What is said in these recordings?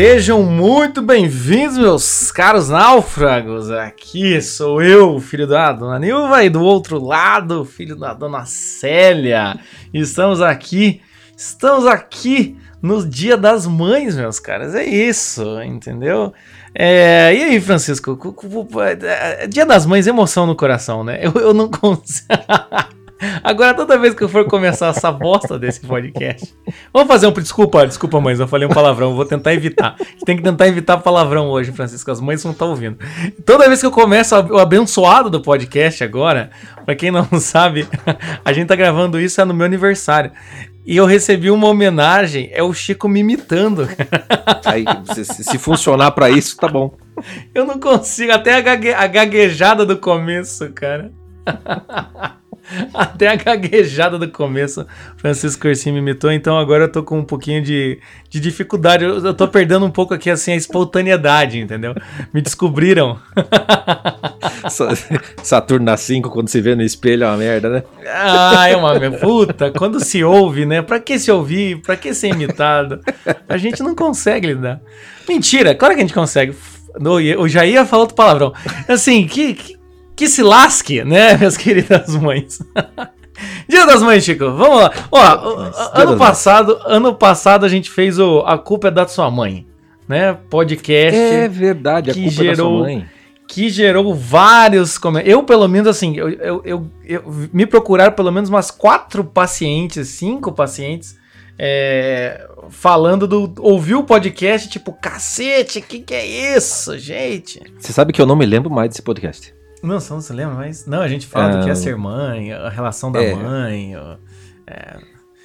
Sejam muito bem-vindos, meus caros náufragos. Aqui sou eu, filho da dona Nilva, e do outro lado, filho da dona Célia. Estamos aqui, estamos aqui no Dia das Mães, meus caras. É isso, entendeu? É, e aí, Francisco? É, Dia das Mães, emoção no coração, né? Eu, eu não consigo. Agora, toda vez que eu for começar essa bosta desse podcast, vamos fazer um. Desculpa, desculpa, mães, eu falei um palavrão, vou tentar evitar. Tem que tentar evitar palavrão hoje, Francisco, as mães não estão ouvindo. Toda vez que eu começo o abençoado do podcast agora, pra quem não sabe, a gente tá gravando isso é no meu aniversário. E eu recebi uma homenagem, é o Chico me imitando. Aí, se, se funcionar para isso, tá bom. Eu não consigo, até a, gague, a gaguejada do começo, cara. Até a gaguejada do começo, Francisco Corsim me imitou, então agora eu tô com um pouquinho de, de dificuldade. Eu, eu tô perdendo um pouco aqui, assim, a espontaneidade, entendeu? Me descobriram. Saturno na 5, quando se vê no espelho, é uma merda, né? Ah, é uma puta. Quando se ouve, né? Pra que se ouvir? Pra que ser imitado? A gente não consegue lidar. Mentira, claro que a gente consegue. Eu já ia falar outro palavrão. Assim, que, que que se lasque, né, minhas queridas mães? Dia das Mães, Chico. Vamos lá. Ó, ano passado, ano passado a gente fez o A Culpa é da Sua Mãe, né? Podcast. É verdade, a culpa gerou, é da sua mãe. Que gerou vários comentários. Eu, pelo menos, assim, eu, eu, eu, eu, me procuraram pelo menos umas quatro pacientes, cinco pacientes, é, falando do. Ouviu o podcast, tipo, cacete, que que é isso, gente? Você sabe que eu não me lembro mais desse podcast. Não, você não se lembra, mas. Não, a gente fala do que é ser mãe, a relação da é. mãe. É,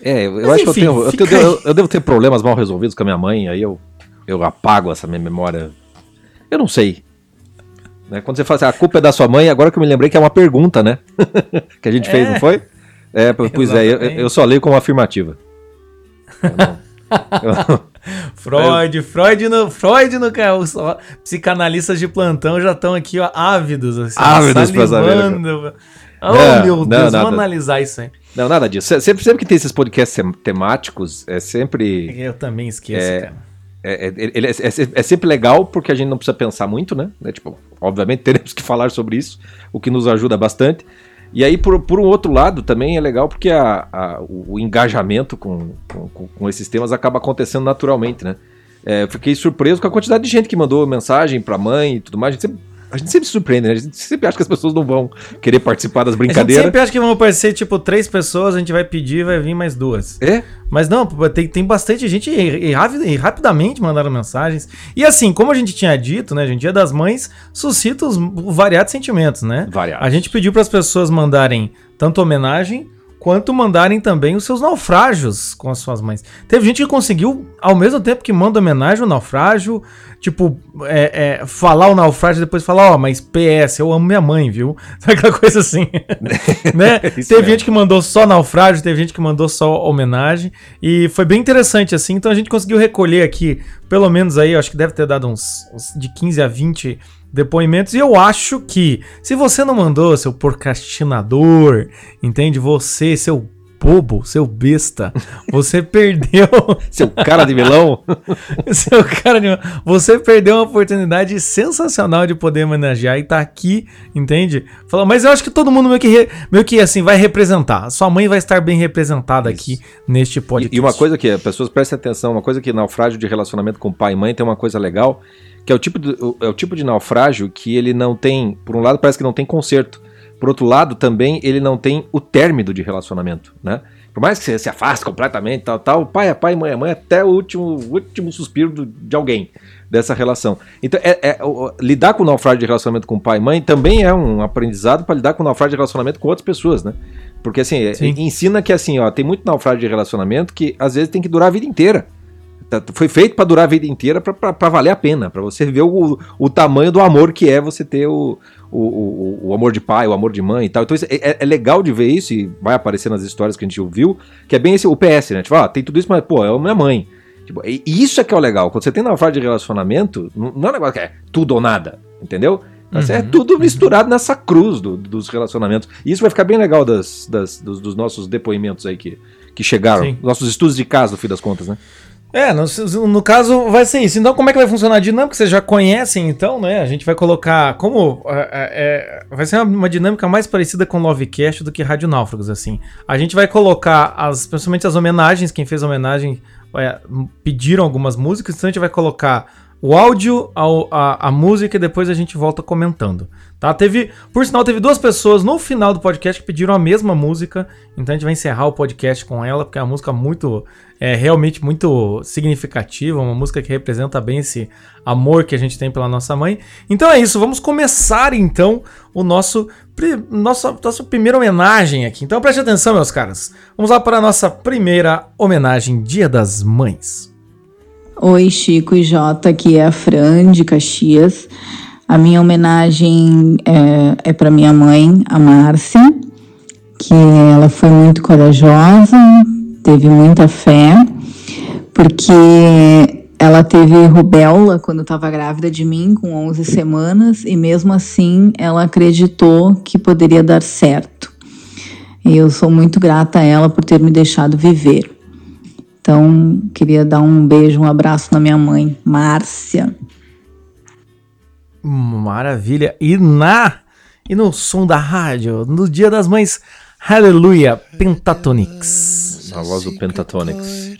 é eu, eu acho enfim, que eu tenho. Eu, tenho eu, eu, devo ter problemas mal resolvidos com a minha mãe, aí eu, eu apago essa minha memória. Eu não sei. Né? Quando você fala assim, a culpa é da sua mãe, agora que eu me lembrei que é uma pergunta, né? que a gente é. fez, não foi? É, pois é, eu, eu só leio como afirmativa. Eu não, Freud, Freud no, Freud no os psicanalistas de plantão já estão aqui, ó, ávidos, assim, ávidos pra saber. Oh, não, meu Deus, não, vamos analisar isso aí. Não, nada disso. Sempre, sempre que tem esses podcasts temáticos, é sempre. Eu também esqueço, é, cara. É, é, é, é, é, sempre legal porque a gente não precisa pensar muito, né? É, tipo, obviamente teremos que falar sobre isso, o que nos ajuda bastante. E aí, por, por um outro lado, também é legal porque a, a o, o, engajamento com, com, com, esses temas acaba acontecendo naturalmente, né? É, fiquei surpreso com a quantidade de gente que mandou mensagem pra mãe e tudo mais. A gente sempre a gente sempre se surpreende, né? A gente sempre acha que as pessoas não vão querer participar das brincadeiras. A gente sempre acha que vão aparecer, tipo, três pessoas, a gente vai pedir e vai vir mais duas. É? Mas não, tem, tem bastante gente e, e, e, rapidamente mandaram mensagens. E assim, como a gente tinha dito, né, gente, Dia das Mães suscita os variados sentimentos, né? Variados. A gente pediu para as pessoas mandarem tanto homenagem quanto mandarem também os seus naufrágios com as suas mães. Teve gente que conseguiu, ao mesmo tempo que manda homenagem ao naufrágio, tipo, é, é, falar o naufrágio e depois falar, ó, oh, mas PS, eu amo minha mãe, viu? Aquela coisa assim. né? teve mesmo. gente que mandou só naufrágio, teve gente que mandou só homenagem. E foi bem interessante, assim. Então a gente conseguiu recolher aqui, pelo menos aí, acho que deve ter dado uns, uns de 15 a 20 depoimentos. E eu acho que, se você não mandou, seu procrastinador, entende? Você, seu bobo, seu besta, você perdeu. seu cara de melão? seu cara de. Você perdeu uma oportunidade sensacional de poder homenagear e tá aqui, entende? Fala, mas eu acho que todo mundo meio que, re, meio que assim vai representar. Sua mãe vai estar bem representada Isso. aqui neste podcast. E, e uma coisa que as pessoas prestem atenção, uma coisa que naufrágio de relacionamento com pai e mãe tem uma coisa legal que é o tipo de, é o tipo de naufrágio que ele não tem, por um lado parece que não tem conserto, por outro lado também ele não tem o término de relacionamento, né? Por mais que você se afaste completamente, tal, tal, pai é pai, mãe é mãe, até o último, último suspiro do, de alguém dessa relação. Então, é, é lidar com o naufrágio de relacionamento com pai e mãe também é um aprendizado para lidar com o naufrágio de relacionamento com outras pessoas, né? Porque assim, é, ensina que assim, ó, tem muito naufrágio de relacionamento que às vezes tem que durar a vida inteira. Tá, foi feito para durar a vida inteira, para valer a pena, para você ver o, o tamanho do amor que é você ter o, o, o, amor de pai, o amor de mãe e tal. Então é, é, é, legal de ver isso e vai aparecer nas histórias que a gente ouviu, que é bem esse o PS, né? Tipo, ah, tem tudo isso, mas pô, é a minha mãe. Tipo, e isso é que é o legal. Quando você tem na fase de relacionamento, não é um negócio que é tudo ou nada, entendeu? É uhum, é tudo misturado uhum. nessa cruz do, dos relacionamentos. E isso vai ficar bem legal das, das dos, dos, nossos depoimentos aí que, que chegaram. Sim. Nossos estudos de caso, no fim das contas, né? É, no, no, caso vai ser isso. Então, como é que vai funcionar a dinâmica? Vocês já conhecem, então, né? A gente vai colocar. Como. É, é, é vai ser uma, dinâmica mais parecida com Lovecast do que Rádio Náufragos, assim. A gente vai colocar, as, principalmente as homenagens, quem fez homenagem é, pediram algumas músicas, então a gente vai colocar o áudio, a, a, a, música e depois a gente volta comentando. Tá? Teve, por sinal, teve duas pessoas no final do podcast que pediram a mesma música, então a gente vai encerrar o podcast com ela, porque é uma música muito, é realmente muito significativa, uma música que representa bem esse amor que a gente tem pela nossa mãe. Então é isso, vamos começar então o nosso, nosso nossa primeira homenagem aqui. Então preste atenção, meus caras. Vamos lá para a nossa primeira homenagem Dia das Mães. Oi, Chico e Jota, aqui é a Fran de Caxias. A minha homenagem é, é para minha mãe, a Márcia, que ela foi muito corajosa, teve muita fé, porque ela teve rubéola quando estava grávida de mim, com 11 semanas, e mesmo assim ela acreditou que poderia dar certo. E eu sou muito grata a ela por ter me deixado viver. Então, queria dar um beijo, um abraço na minha mãe, Márcia. Maravilha. E na e no som da rádio, no Dia das Mães, Hallelujah, Pentatonix. A voz do Pentatonix.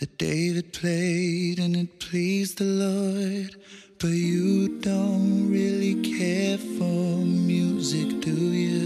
That David played and it pleased the Lord, but you don't really care for music, do you?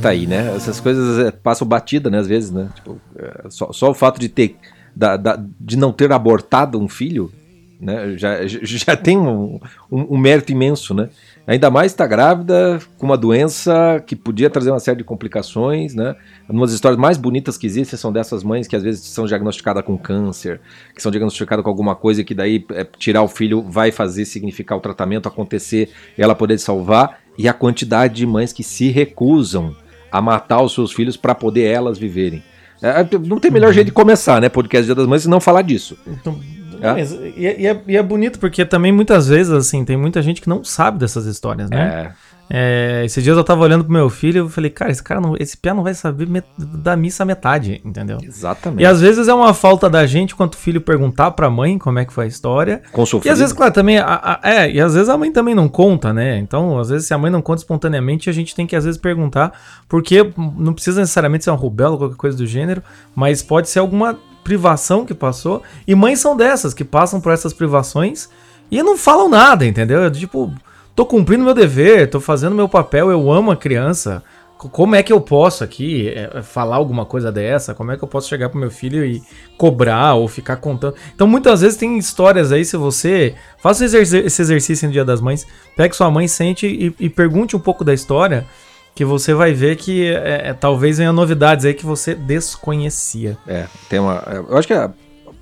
Tá, aí, né? Essas coisas é, passam batida, né? Às vezes, né? Tipo, é, só, só, o fato de ter, da, da, de não ter abortado um filho, né? Já, já tem um, um, um mérito imenso, né? Ainda mais está grávida com uma doença que podia trazer uma série de complicações, né? Uma das histórias mais bonitas que existem são dessas mães que às vezes são diagnosticadas com câncer, que são diagnosticadas com alguma coisa que daí é, tirar o filho vai fazer significar o tratamento acontecer ela poder salvar e a quantidade de mães que se recusam a matar os seus filhos para poder elas viverem. É, não tem melhor uhum. jeito de começar, né? Podcast Dia das Mães e não falar disso. Então, é? E, e, é, e, é, bonito porque também muitas vezes, assim, tem muita gente que não sabe dessas histórias, né? É. É, esses dias eu tava olhando pro meu filho e falei, cara, esse cara não, esse pia não vai saber da missa metade, entendeu? Exatamente. E às vezes é uma falta da gente, quanto o filho perguntar pra mãe como é que foi a história. Com E às vezes, claro, também, a, a, é, e às vezes a mãe também não conta, né? Então, às vezes, se a mãe não conta espontaneamente, a gente tem que às vezes perguntar, porque não precisa necessariamente ser uma rubela ou qualquer coisa do gênero, mas pode ser alguma privação que passou. E mães são dessas, que passam por essas privações e não falam nada, entendeu? Tipo, tô cumprindo meu dever, tô fazendo meu papel, eu amo a criança. Como é que eu posso aqui é, falar alguma coisa dessa? Como é que eu posso chegar pro meu filho e cobrar ou ficar contando? Então, muitas vezes tem histórias aí, se você faça esse exercício no Dia das Mães, pegue sua mãe, sente e, e pergunte um pouco da história, que você vai ver que é, é, talvez venha novidades aí que você desconhecia. É, tem uma. Eu acho que a,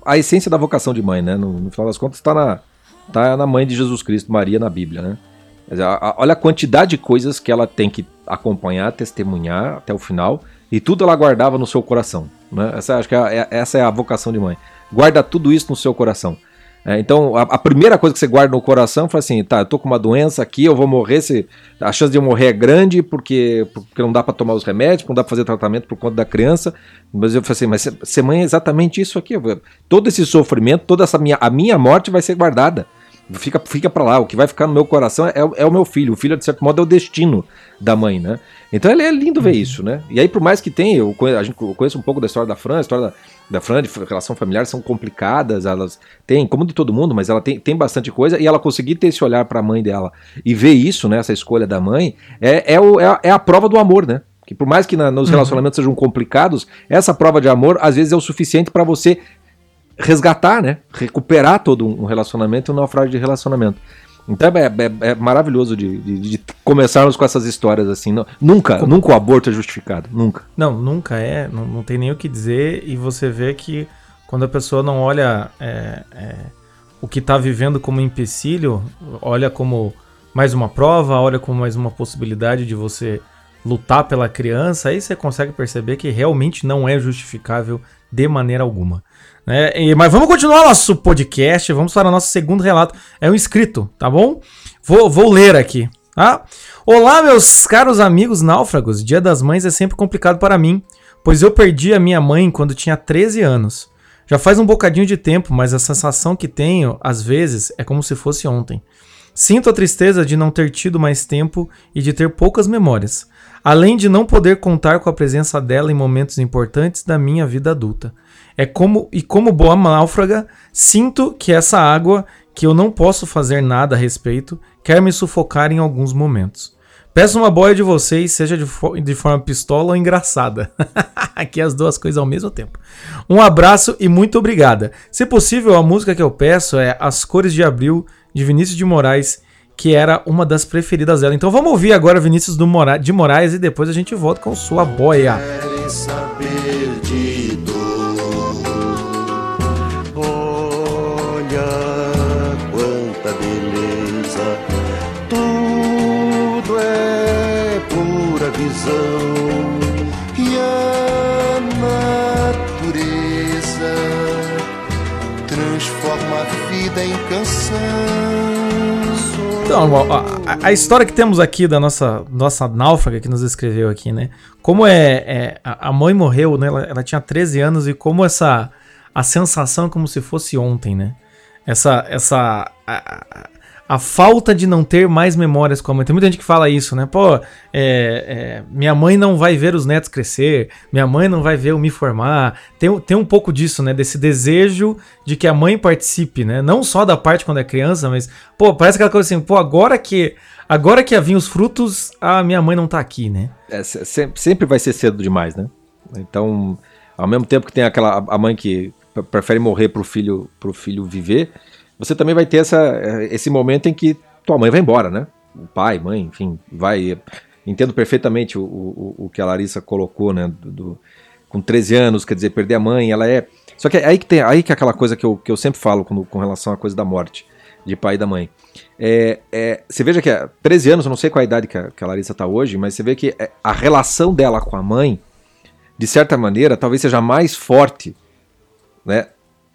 a essência da vocação de mãe, né? No, no final das contas, está na, tá na mãe de Jesus Cristo, Maria, na Bíblia, né? Olha a quantidade de coisas que ela tem que acompanhar, testemunhar até o final, e tudo ela guardava no seu coração. Né? Essa, acho que é, é, essa é a vocação de mãe. Guarda tudo isso no seu coração. É, então, a, a, primeira coisa que você guarda no coração foi assim: tá, eu tô com uma doença aqui, eu vou morrer. Se, a chance de eu morrer é grande porque, porque não dá para tomar os remédios, não dá para fazer tratamento por conta da criança. Mas eu falei assim: mas ser mãe é exatamente isso aqui. Todo esse sofrimento, toda essa minha, a minha morte vai ser guardada. Fica, fica para lá. O que vai ficar no meu coração é, é, o meu filho. O filho, de certo modo, é o destino da mãe, né? Então é lindo ver uhum. isso, né? E aí, por mais que tenha, eu conheço, a gente um pouco da história da Fran, a história da, da Fran de relação familiar são complicadas, elas têm, como de todo mundo, mas ela tem, tem bastante coisa, e ela conseguir ter esse olhar para a mãe dela e ver isso, né? Essa escolha da mãe, é, é, o, é, a, é a prova do amor, né? Que por mais que na, nos uhum. relacionamentos uhum. sejam complicados, essa prova de amor às vezes é o suficiente para você resgatar, né? Recuperar todo um relacionamento e um naufrágio de relacionamento. Então é, é- é maravilhoso de, de- de começarmos com essas histórias assim. Não- nunca, nunca o aborto é justificado. Nunca. Não, nunca é, não, não tem nem o que dizer, e você vê que quando a pessoa não olha é, é, o que está vivendo como empecilho, olha como mais uma prova, olha como mais uma possibilidade de você lutar pela criança, aí você consegue perceber que realmente não é justificável de maneira alguma. Né? E- mas vamos continuar nosso podcast, vamos para o nosso segundo relato. É um inscrito, tá bom? Vou, vou ler aqui. Tá? Olá, meus caros amigos náufragos. Dia das Mães é sempre complicado para mim, pois eu perdi a minha mãe quando tinha 13 anos. Já faz um bocadinho de tempo, mas a sensação que tenho, às vezes, é como se fosse ontem. Sinto a tristeza de não ter tido mais tempo e de ter poucas memórias, além de não poder contar com a presença dela em momentos importantes da minha vida adulta. É como e como boa náufraga, sinto que essa água, que eu não posso fazer nada a respeito, quer me sufocar em alguns momentos. Peço uma boia de vocês, seja de, fo- de forma pistola ou engraçada. Aqui as duas coisas ao mesmo tempo. Um abraço e muito obrigada. Se possível, a música que eu peço é As Cores de Abril, de Vinícius de Moraes, que era uma das preferidas dela. Então vamos ouvir agora Vinícius Mora- de Moraes e depois a gente volta com sua boia. querem saber de a vida em canção. Então, a, a história que temos aqui da nossa, nossa náufraga que nos escreveu aqui, né? Como é, é, a a mãe morreu, né? Ela, ela tinha 13 anos e como essa a sensação é como se fosse ontem, né? Essa essa a, a- falta de não ter mais memórias com a mãe. Tem muita gente que fala isso, né? Pô, é, é, minha mãe não vai ver os netos crescer, minha mãe não vai ver eu me formar. Tem, tem um pouco disso, né? Desse desejo de que a mãe participe, né? Não só da parte quando é criança, mas, pô, parece aquela coisa assim, pô, agora que agora que ia vir os frutos, a minha mãe não tá aqui, né? É, se- se- sempre vai ser cedo demais, né? Então, ao mesmo tempo que tem aquela a mãe que pre- prefere morrer pro filho pro filho viver, você também vai ter essa, eh, esse momento em que tua mãe vai embora, né? O pai, mãe, enfim, vai. Entendo perfeitamente o, o, o que a Larissa colocou, né? do- do- com 13 anos, quer dizer, perder a mãe, ela é. Só que é aí que tem aí que é aquela coisa que eu, que eu sempre falo com, com relação à coisa da morte de pai e da mãe. É, é, você veja que é 13 anos, eu não sei qual a idade que a, que a Larissa está hoje, mas você vê que é, a relação dela com a mãe, de certa maneira, talvez seja mais forte, né,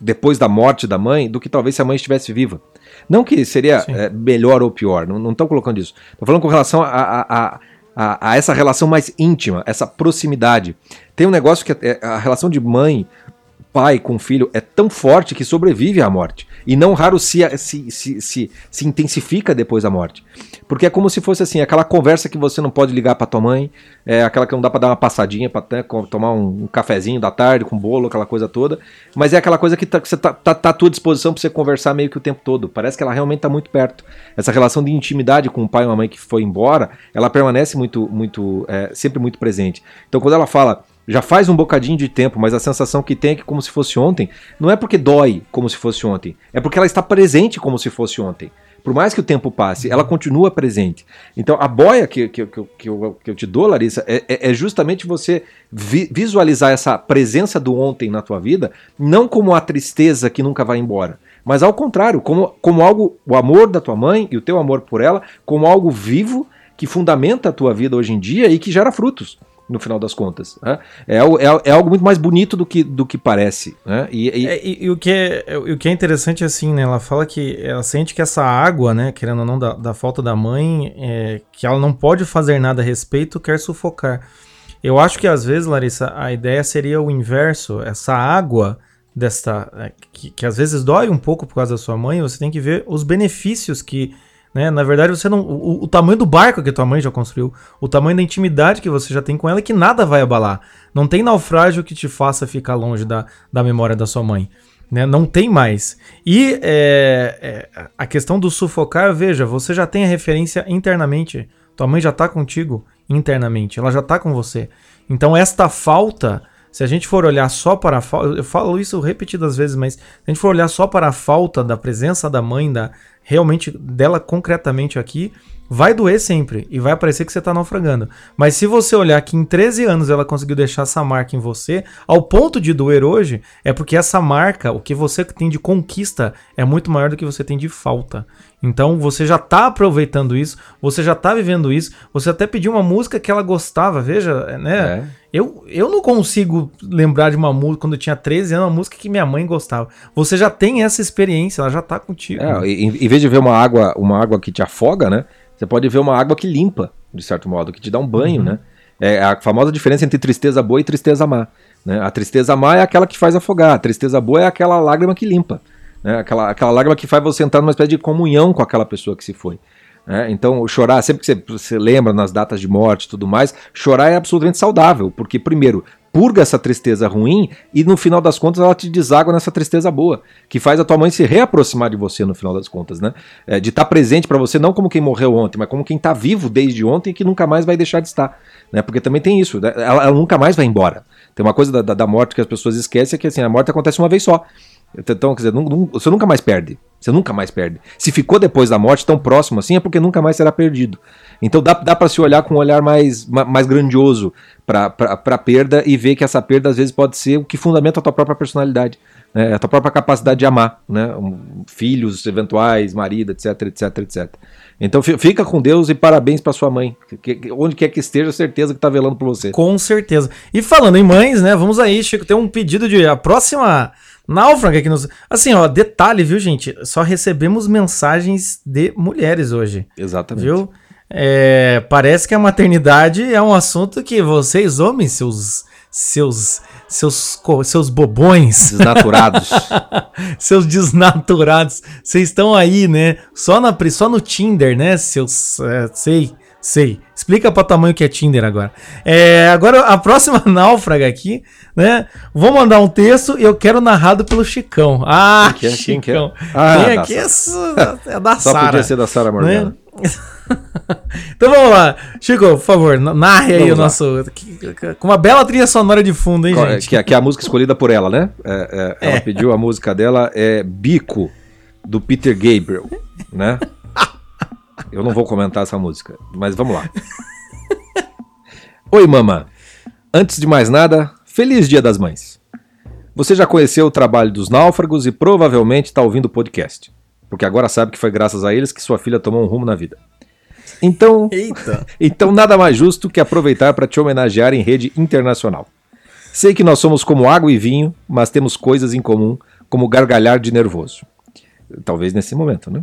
depois da morte da mãe, do que talvez se a mãe estivesse viva. Não que seria é, melhor ou pior, não estou colocando isso. Estou falando com relação a, a, a, a, a essa relação mais íntima, essa proximidade. Tem um negócio que é- a relação de mãe, pai com filho é tão forte que sobrevive à morte. E não raro se, se, se, se, se intensifica depois da morte. Porque é como se fosse assim, aquela conversa que você não pode ligar pra tua mãe, é aquela que não dá pra dar uma passadinha, pra né, tomar um, um cafezinho da tarde com bolo, aquela coisa toda. Mas é aquela coisa que, tá, que você tá, tá, tá à tua disposição pra você conversar meio que o tempo todo. Parece que ela realmente tá muito perto. Essa relação de intimidade com o pai e uma mãe que foi embora, ela permanece muito, muito, é, sempre muito presente. Então quando ela fala, já faz um bocadinho de tempo, mas a sensação que tem é que como se fosse ontem, não é porque dói como se fosse ontem, é porque ela está presente como se fosse ontem. Por mais que o tempo passe, ela continua presente. Então, a boia que, que, que, eu- que, eu, que eu te dou, Larissa, é, é- é justamente você vi- visualizar essa presença do ontem na tua vida, não como a tristeza que nunca vai embora, mas ao contrário, como, como algo, o amor da tua mãe e o teu amor por ela, como algo vivo que fundamenta a tua vida hoje em dia e que gera frutos no final das contas. né? É, é, é algo muito mais bonito do que, do que parece. Né? E, e- É, e, e o, que é, é, o que é interessante é assim, né? Ela fala que ela sente que essa água, né? Querendo ou não, da, da falta da mãe, é, que ela não pode fazer nada a respeito, quer sufocar. Eu acho que às vezes, Larissa, a ideia seria o inverso. Essa água desta. é, que, que às vezes dói um pouco por causa da sua mãe, você tem que ver os benefícios que. Né? Na verdade, você não. O, o tamanho do barco que tua mãe já construiu, o tamanho da intimidade que você já tem com ela, que nada vai abalar. Não tem naufrágio que te faça ficar longe da, da memória da sua mãe. Né? Não tem mais. E é, é, a questão do sufocar, veja, você já tem a referência internamente. Tua mãe já tá contigo internamente, ela já tá com você. Então esta falta Se a gente for olhar só para a falta, eu falo isso repetidas vezes, mas se a gente for olhar só para a falta da presença da mãe, da realmente dela concretamente aqui, vai doer sempre e vai parecer que você tá naufragando. Mas se você olhar que em 13 anos ela conseguiu deixar essa marca em você, ao ponto de doer hoje, é porque essa marca, o que você tem de conquista, é muito maior do que você tem de falta. Então você já tá aproveitando isso, você já tá vivendo isso, você até pediu uma música que ela gostava, veja, né? É. Eu, eu não consigo lembrar de uma música quando eu tinha 13 anos, uma música que minha mãe gostava. Você já tem essa experiência, ela já tá contigo. É, em, em vez de ver uma água, uma água que te afoga, né? Você pode ver uma água que limpa, de certo modo, que te dá um banho, Uhum. né? É a famosa diferença entre tristeza boa e tristeza má. Né? A tristeza má é aquela que faz afogar, a tristeza boa é aquela lágrima que limpa. Né? Aquela, aquela lágrima que faz você entrar numa espécie de comunhão com aquela pessoa que se foi. né? Então, chorar, sempre que você, você lembra nas datas de morte e tudo mais, chorar é absolutamente saudável, porque, primeiro, purga essa tristeza ruim e no final das contas ela te deságua nessa tristeza boa, que faz a tua mãe se reaproximar de você no final das contas, né? É, de estar presente para você não como quem morreu ontem, mas como quem tá vivo desde ontem e que nunca mais vai deixar de estar, né? Porque também tem isso, né? ela, ela nunca mais vai embora. Tem uma coisa da, da, da morte que as pessoas esquecem é que assim, a morte acontece uma vez só. Então, quer dizer, você nunca mais perde. Você nunca mais perde. Se ficou depois da morte tão próximo assim, é porque nunca mais será perdido. Então dá, dá para se olhar com um olhar mais, ma- mais grandioso para a perda e ver que essa perda às vezes pode ser o que fundamenta a tua própria personalidade, né? a tua própria capacidade de amar, né? Filhos eventuais, marido, etc, etc, etc. Então fi- fica com Deus e parabéns para sua mãe. Que- que- onde quer que esteja, certeza que tá velando por você. Com certeza. E falando em mães, né? Vamos aí, Chico, tem um pedido de a próxima náufraga aqui nos. Assim, ó, detalhe, viu, gente? Só recebemos mensagens de mulheres hoje, Exatamente. viu? É, parece que a maternidade é um assunto que vocês, homens, seus. Seus. Seus, seus bobões, Desnaturados. seus desnaturados, vocês estão aí, né? Só, na, só no Tinder, né? Seus. é, sei, sei. Explica pra tamanho que é Tinder agora. É, agora, a próxima náufraga aqui, né? Vou mandar um texto e eu quero narrado pelo Chicão. Ah, Quem que é? Quem é? Chicão. Ah, Quem da aqui é, é da Só Sara. podia ser da Sara Morgana. né? então vamos lá. Chico, por favor, na- narre aí Vamos o lá. nosso. Com uma bela trilha sonora de fundo, hein, é- gente? Que, é- que é a música escolhida por ela, né? É, é, ela pediu a música dela, é Bico, do Peter Gabriel, né? Eu não vou comentar essa música, mas vamos lá. Oi, mama. Antes de mais nada, feliz Dia das Mães. Você já conheceu o trabalho dos náufragos e provavelmente está ouvindo o podcast, porque agora sabe que foi graças a eles que sua filha tomou um rumo na vida. Então, Eita. então nada mais justo que aproveitar para te homenagear em rede internacional. Sei que nós somos como água e vinho, mas temos coisas em comum, como gargalhar de nervoso. Talvez nesse momento, né?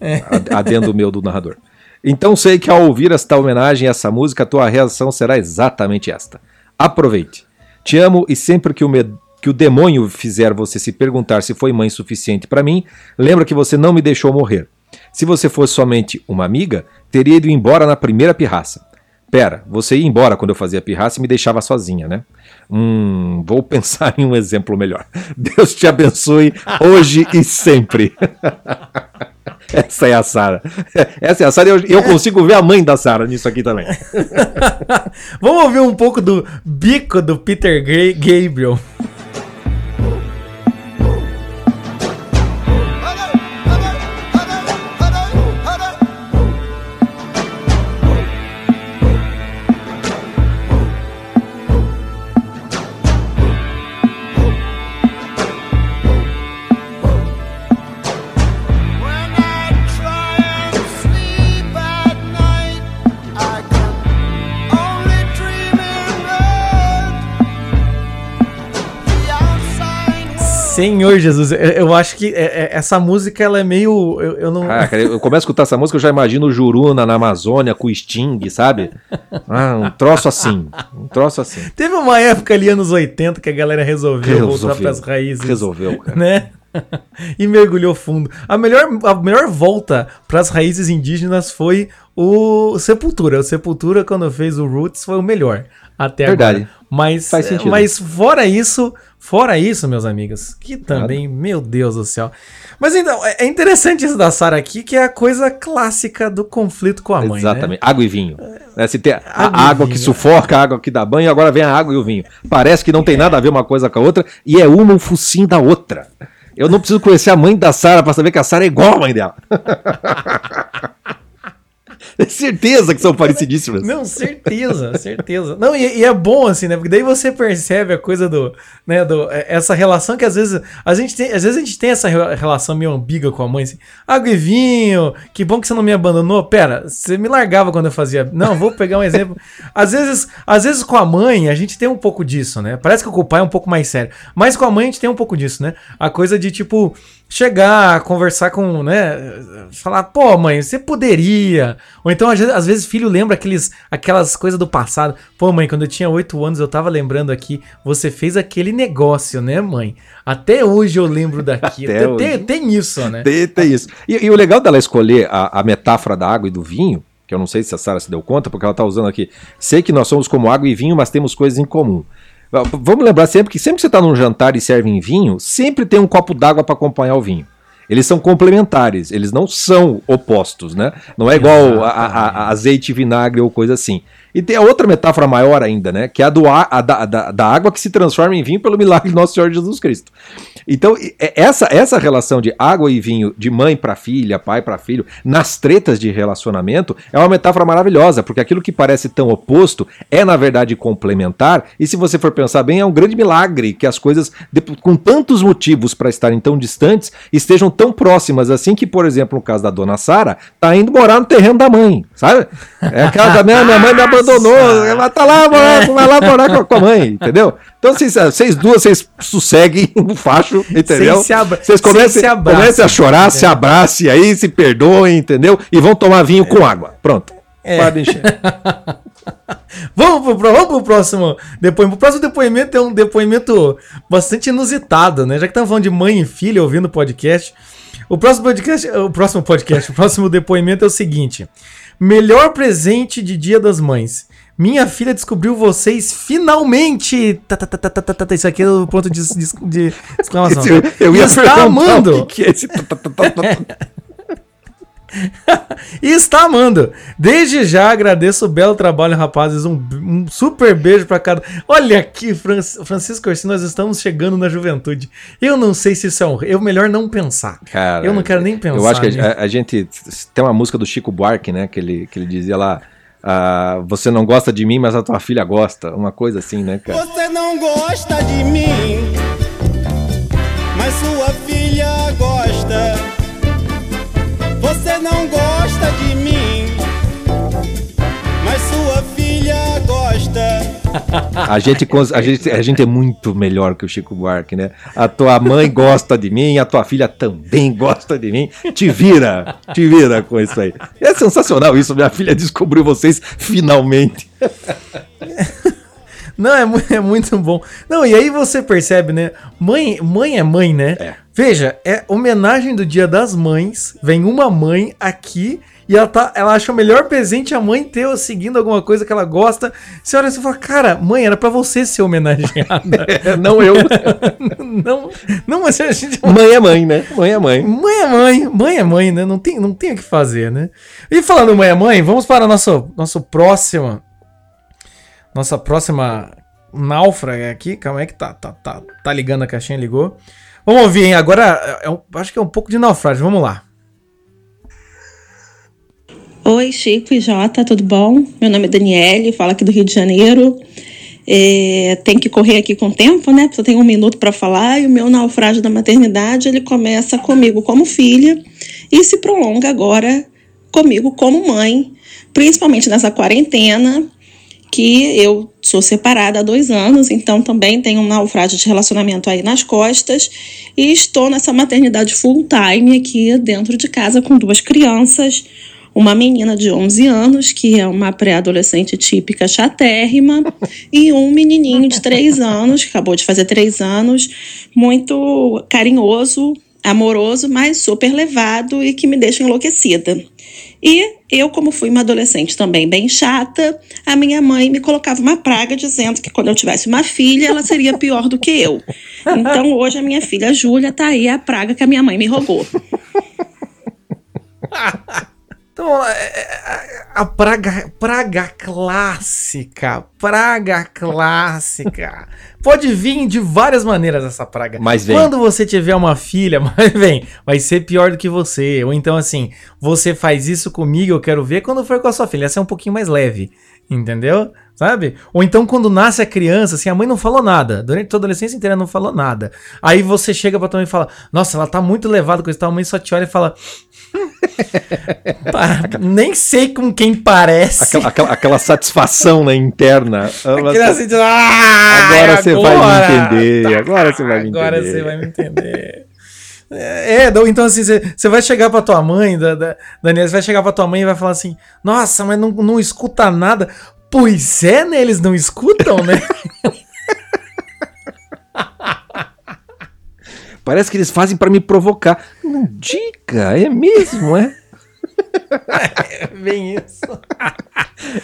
A- Adendo meu do narrador. Então sei que ao ouvir esta homenagem a essa música, a tua reação será exatamente esta. Aproveite. Te amo e sempre que o, med- que o demônio fizer você se perguntar se foi mãe suficiente para mim, lembra que você não me deixou morrer. Se você fosse somente uma amiga, teria ido embora na primeira pirraça. Pera, você ia embora quando eu fazia pirraça e me deixava sozinha, né? Hum, vou pensar em um exemplo melhor. Deus te abençoe hoje e sempre. Essa é a Sara. Essa é a Sara e eu, eu consigo ver a mãe da Sara nisso aqui também. Vamos ouvir um pouco do bico do Peter Gabriel. Senhor Jesus, eu, eu acho que é- é- essa música ela é meio. Eu, eu não. Ah, cara, eu começo a escutar essa música, eu já imagino o Juruna na Amazônia com o Sting, sabe? Ah, um troço assim. Um troço assim. Teve uma época ali, anos 80, que a galera resolveu, voltar pras raízes. Resolveu, cara. Né? e mergulhou fundo. A melhor, a melhor volta pras raízes indígenas foi o Sepultura. O Sepultura, quando fez o Roots, foi o melhor. Até Verdade. agora. Mas, Faz sentido. mas fora isso, fora isso, meus amigos, que também, meu Deus do céu. Mas então, é é interessante isso da Sara aqui, que é a coisa clássica do conflito com a mãe. Exatamente. Né? Água e vinho. Né, Se tem a, a Água que sufoca, a água que dá banho, agora vem a água e o vinho. Parece que não tem nada a ver uma coisa com a outra e é uma um focinho da outra. Eu não preciso conhecer a mãe da Sara pra saber que a Sara é igual a mãe dela. É certeza que são parecidíssimas. Não, certeza, certeza. Não, e, e é bom assim, né? Porque daí você percebe a coisa do, né, do é, essa relação que às vezes a gente tem, às vezes a gente tem essa re- relação meio ambígua com a mãe, assim, água e vinho, que bom que você não me abandonou. Pera, você me largava quando eu fazia. Não, vou pegar um exemplo. Às vezes, às vezes com a mãe a gente tem um pouco disso, né? Parece que com o pai é um pouco mais sério, mas com a mãe a gente tem um pouco disso, né? A coisa de tipo chegar, conversar com, né, falar, pô, mãe, você poderia. Ou então, às vezes, filho lembra aqueles, aquelas coisas do passado. Pô, mãe, quando eu tinha oito anos, eu tava lembrando aqui, você fez aquele negócio, né, mãe? Até hoje eu lembro daquilo. Até tem, tem, tem isso, né? Tem, tem isso. E, e o legal dela escolher a, a metáfora da água e do vinho, que eu não sei se a Sara se deu conta, porque ela tá usando aqui. Sei que nós somos como água e vinho, mas temos coisas em comum. Vamos lembrar sempre que sempre que você está num jantar e servem vinho, sempre tem um copo d'água para acompanhar o vinho. Eles são complementares, eles não são opostos, né? Não é igual a, a- a azeite e vinagre ou coisa assim. E tem a outra metáfora maior ainda, né? Que é a, do a, a da, da, da água que se transforma em vinho pelo milagre de Nosso Senhor Jesus Cristo. Então, é- essa, essa relação de água e vinho, de mãe para filha, pai para filho, nas tretas de relacionamento, é uma metáfora maravilhosa, porque aquilo que parece tão oposto é, na verdade, complementar, e se você for pensar bem, é um grande milagre que as coisas, com tantos motivos para estarem tão distantes, estejam tão próximas assim que, por exemplo, no caso da dona Sara, tá indo morar no terreno da mãe, sabe? É aquela da minha, minha mãe me abandonou, ela tá lá, morar, vai lá morar com a mãe, entendeu? Então, vocês, vocês duas, vocês sosseguem o facho, entendeu? se Vocês comecem, se comecem a chorar, se entendeu? abracem aí, se perdoem, entendeu? E vão tomar vinho com água. Pronto. É. Para de encher. Vamos pro, pro- vamos pro próximo depoimento. O próximo depoimento é um depoimento bastante inusitado, né? Já que estamos falando de mãe e filha ouvindo o podcast. O próximo podcast, o próximo podcast, o próximo depoimento é o seguinte: Melhor presente de Dia das Mães. Minha filha descobriu vocês finalmente. Tá, tá, tá, tá, tá, tá, tá. Isso aqui é o ponto de, de, de exclamação. Esse- eu ia Está amando. o que que é esse... E está amando. Desde já agradeço o belo trabalho, rapazes. Um, um super beijo pra cada. Olha aqui, Fran- Francisco Orsi, nós estamos chegando na juventude. Eu não sei se isso é um. Eu melhor não pensar. Cara, eu não quero nem pensar. Eu acho que a, a gente tem uma música do Chico Buarque, né? Que ele, que ele dizia lá: ah, Você não gosta de mim, mas a tua filha gosta. Uma coisa assim, né, cara? Você não gosta de mim, mas sua filha gosta. Você não gosta A gente, a, gente, a gente é muito melhor que o Chico Buarque, né? A tua mãe gosta de mim, a tua filha também gosta de mim. Te vira, te vira com isso aí. É sensacional isso. Minha filha descobriu vocês finalmente. Não, é, é muito bom. Não, e aí você percebe, né? Mãe, mãe é mãe, né? É. Veja, é homenagem do Dia das Mães. Vem uma mãe aqui e ela, tá, ela acha o melhor presente a mãe ter seguindo alguma coisa que ela gosta. Você olha e fala, cara, mãe, era pra você ser homenageada. É, não eu. não, não, mas a gente. Mãe é mãe, né? Mãe é mãe. Mãe é mãe, mãe é mãe, né? Não tem, não tem o que fazer, né? E falando mãe é mãe, vamos para a nosso, nosso próximo. Nossa próxima náufraga aqui. Calma aí que tá, tá, tá, tá ligando a caixinha, ligou. Vamos ouvir, hein? Agora, é um- acho que é um pouco de naufrágio. Vamos lá. Oi, Chico e Jota, tudo bom? Meu nome é Daniele, falo aqui do Rio de Janeiro. É, tem que correr aqui com o tempo, né? Só tenho um minuto para falar. E o meu naufrágio da maternidade ele começa comigo como filha e se prolonga agora comigo como mãe, principalmente nessa quarentena que eu sou separada há dois anos, então também tenho um naufrágio de relacionamento aí nas costas e estou nessa maternidade full time aqui dentro de casa com duas crianças, uma menina de 11 anos, que é uma pré-adolescente típica chatérrima, e um menininho de 3 anos, que acabou de fazer 3 anos, muito carinhoso, amoroso, mas super levado e que me deixa enlouquecida. E eu, como fui uma adolescente também bem chata, a minha mãe me colocava uma praga dizendo que quando eu tivesse uma filha, ela seria pior do que eu. Então hoje a minha filha Júlia tá aí a praga que a minha mãe me rogou. Então, é, é, a praga, praga clássica, praga clássica. Pode vir de várias maneiras essa praga. Mas vem. Quando você tiver uma filha, mas vem, vai ser pior do que você. Ou então assim, você faz isso comigo, eu quero ver quando for com a sua filha. Essa é um pouquinho mais leve, entendeu? Sabe? Ou então quando nasce a criança, assim, a mãe não falou nada. Durante toda a adolescência inteira não falou nada. Aí você chega pra tua mãe e fala: Nossa, ela tá muito levada com isso. A mãe só te olha e fala: Pá, nem sei com quem parece. Aquela, aquela, aquela satisfação né, interna. A criança diz, ah, agora você vai me entender. agora você vai me agora entender. você vai me entender. É, então assim, você vai chegar pra tua mãe, da, da, Daniela, você vai chegar pra tua mãe e vai falar assim: Nossa, mas não, não escuta nada. Pois é, né? Eles não escutam, né? Parece que eles fazem para me provocar. Não diga, é mesmo, é? é bem isso.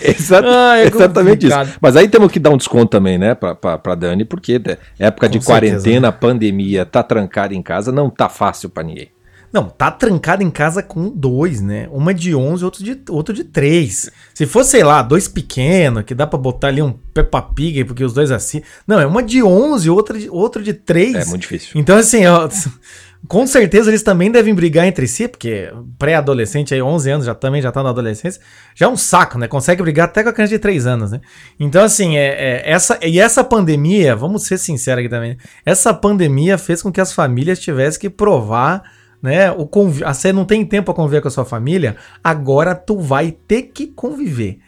Exato, ah, é exatamente complicado. isso. Mas aí temos que dar um desconto também, né, pra, pra, pra Dani, porque época Com de certeza, quarentena, né? pandemia, tá trancada em casa, não tá fácil pra ninguém. Não, tá trancado em casa com dois, né? Uma de 11 e outro de, outro de 3. Se fosse, sei lá, dois pequenos, que dá pra botar ali um Peppa Pig, porque os dois assim. Não, é uma de 11 e outra de, outro de 3. É muito difícil. Então, assim, ó, com certeza eles também devem brigar entre si, porque pré-adolescente aí, 11 anos, já também já tá na adolescência, já é um saco, né? Consegue brigar até com a criança de 3 anos, né? Então, assim, é, é, essa, e essa pandemia, vamos ser sinceros aqui também, essa pandemia fez com que as famílias tivessem que provar né? O conv... Você não tem tempo para conviver com a sua família, agora tu vai ter que conviver.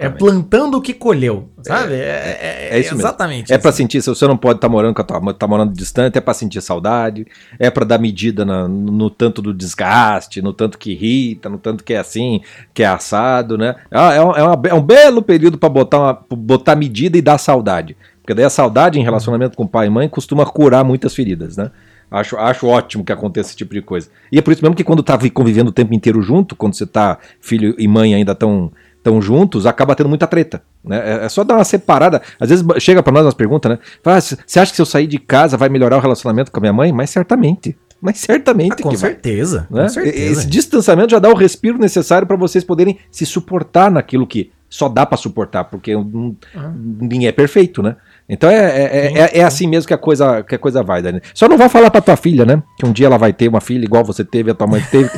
É plantando o que colheu, sabe? É, é, é, é isso exatamente. Mesmo. É para sentir, se você não pode estar tá morando com a tua tá morando distante, é para sentir saudade, é para dar medida na, no, no, tanto do desgaste, no tanto que irrita, no tanto que é assim, que é assado, né? É, é, uma, é um belo período para botar, uma, botar medida e dar saudade. Porque daí a saudade em relacionamento com pai e mãe costuma curar muitas feridas, né? Acho, acho ótimo que aconteça esse tipo de coisa. E é por isso mesmo que quando tá convivendo o tempo inteiro junto, quando você tá filho e mãe ainda tão, tão juntos, acaba tendo muita treta. Né? É, é só dar uma separada. Às vezes chega para nós umas perguntas, né? Fala, ah, você acha que se eu sair de casa vai melhorar o relacionamento com a minha mãe? Mas certamente. Mas certamente ah, com que certeza, vai. Né? Com certeza. Esse distanciamento já dá o respiro necessário para vocês poderem se suportar naquilo que só dá para suportar, porque ah. ninguém é perfeito, né? Então é, é, é, é, assim mesmo que a coisa, que a coisa vai, Dani. Só não vai falar pra tua filha, né? Que um dia ela vai ter uma filha igual você teve, a tua mãe teve,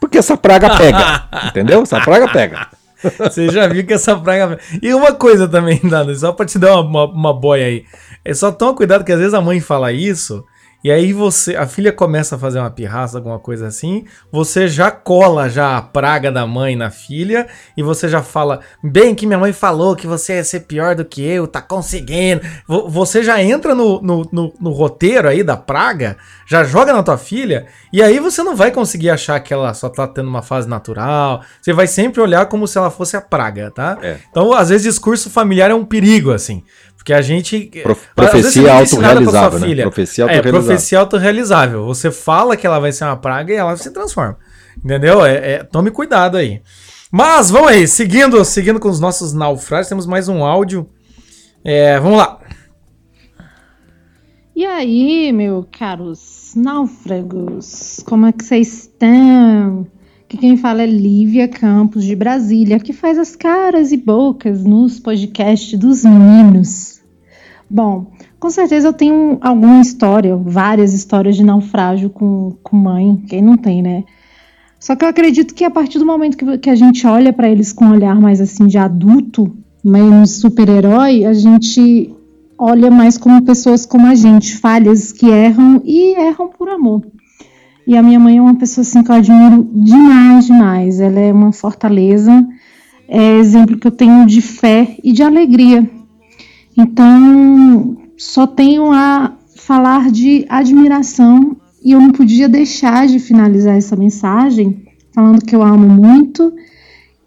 porque essa praga pega. entendeu? Essa praga pega. Você já viu que essa praga. E uma coisa também, Dani, só pra te dar uma, uma, uma boia aí. É só toma cuidado que às vezes a mãe fala isso e aí você, a filha começa a fazer uma pirraça, alguma coisa assim, você já cola já a praga da mãe na filha e você já fala, bem que minha mãe falou que você ia ser pior do que eu, tá conseguindo. Você já entra no, no, no, no roteiro aí da praga, já joga na tua filha e aí você não vai conseguir achar que ela só tá tendo uma fase natural. Você vai sempre olhar como se ela fosse a praga, tá? É. Então, às vezes, discurso familiar é um perigo, assim. Porque a gente. Prof, profecia autorrealizável, né? Profecia autorrealizável. É, profecia autorrealizável. Você fala que ela vai ser uma praga e ela se transforma. Entendeu? É, é, tome cuidado aí. Mas vamos aí, seguindo, seguindo com os nossos naufrágios, temos mais um áudio. É, vamos lá. E aí, meus caros náufragos, como é que vocês estão? que quem fala é Lívia Campos de Brasília, que faz as caras e bocas nos podcasts dos meninos. Bom, com certeza eu tenho alguma história, várias histórias de naufrágio com, com mãe, quem não tem, né? Só que eu acredito que a partir do momento que, que a gente olha para eles com um olhar mais assim de adulto, menos super-herói, a gente olha mais como pessoas como a gente, falhas que erram e erram por amor. E a minha mãe é uma pessoa assim que eu admiro demais, demais. Ela é uma fortaleza, é exemplo que eu tenho de fé e de alegria. Então, só tenho a falar de admiração e eu não podia deixar de finalizar essa mensagem falando que eu amo muito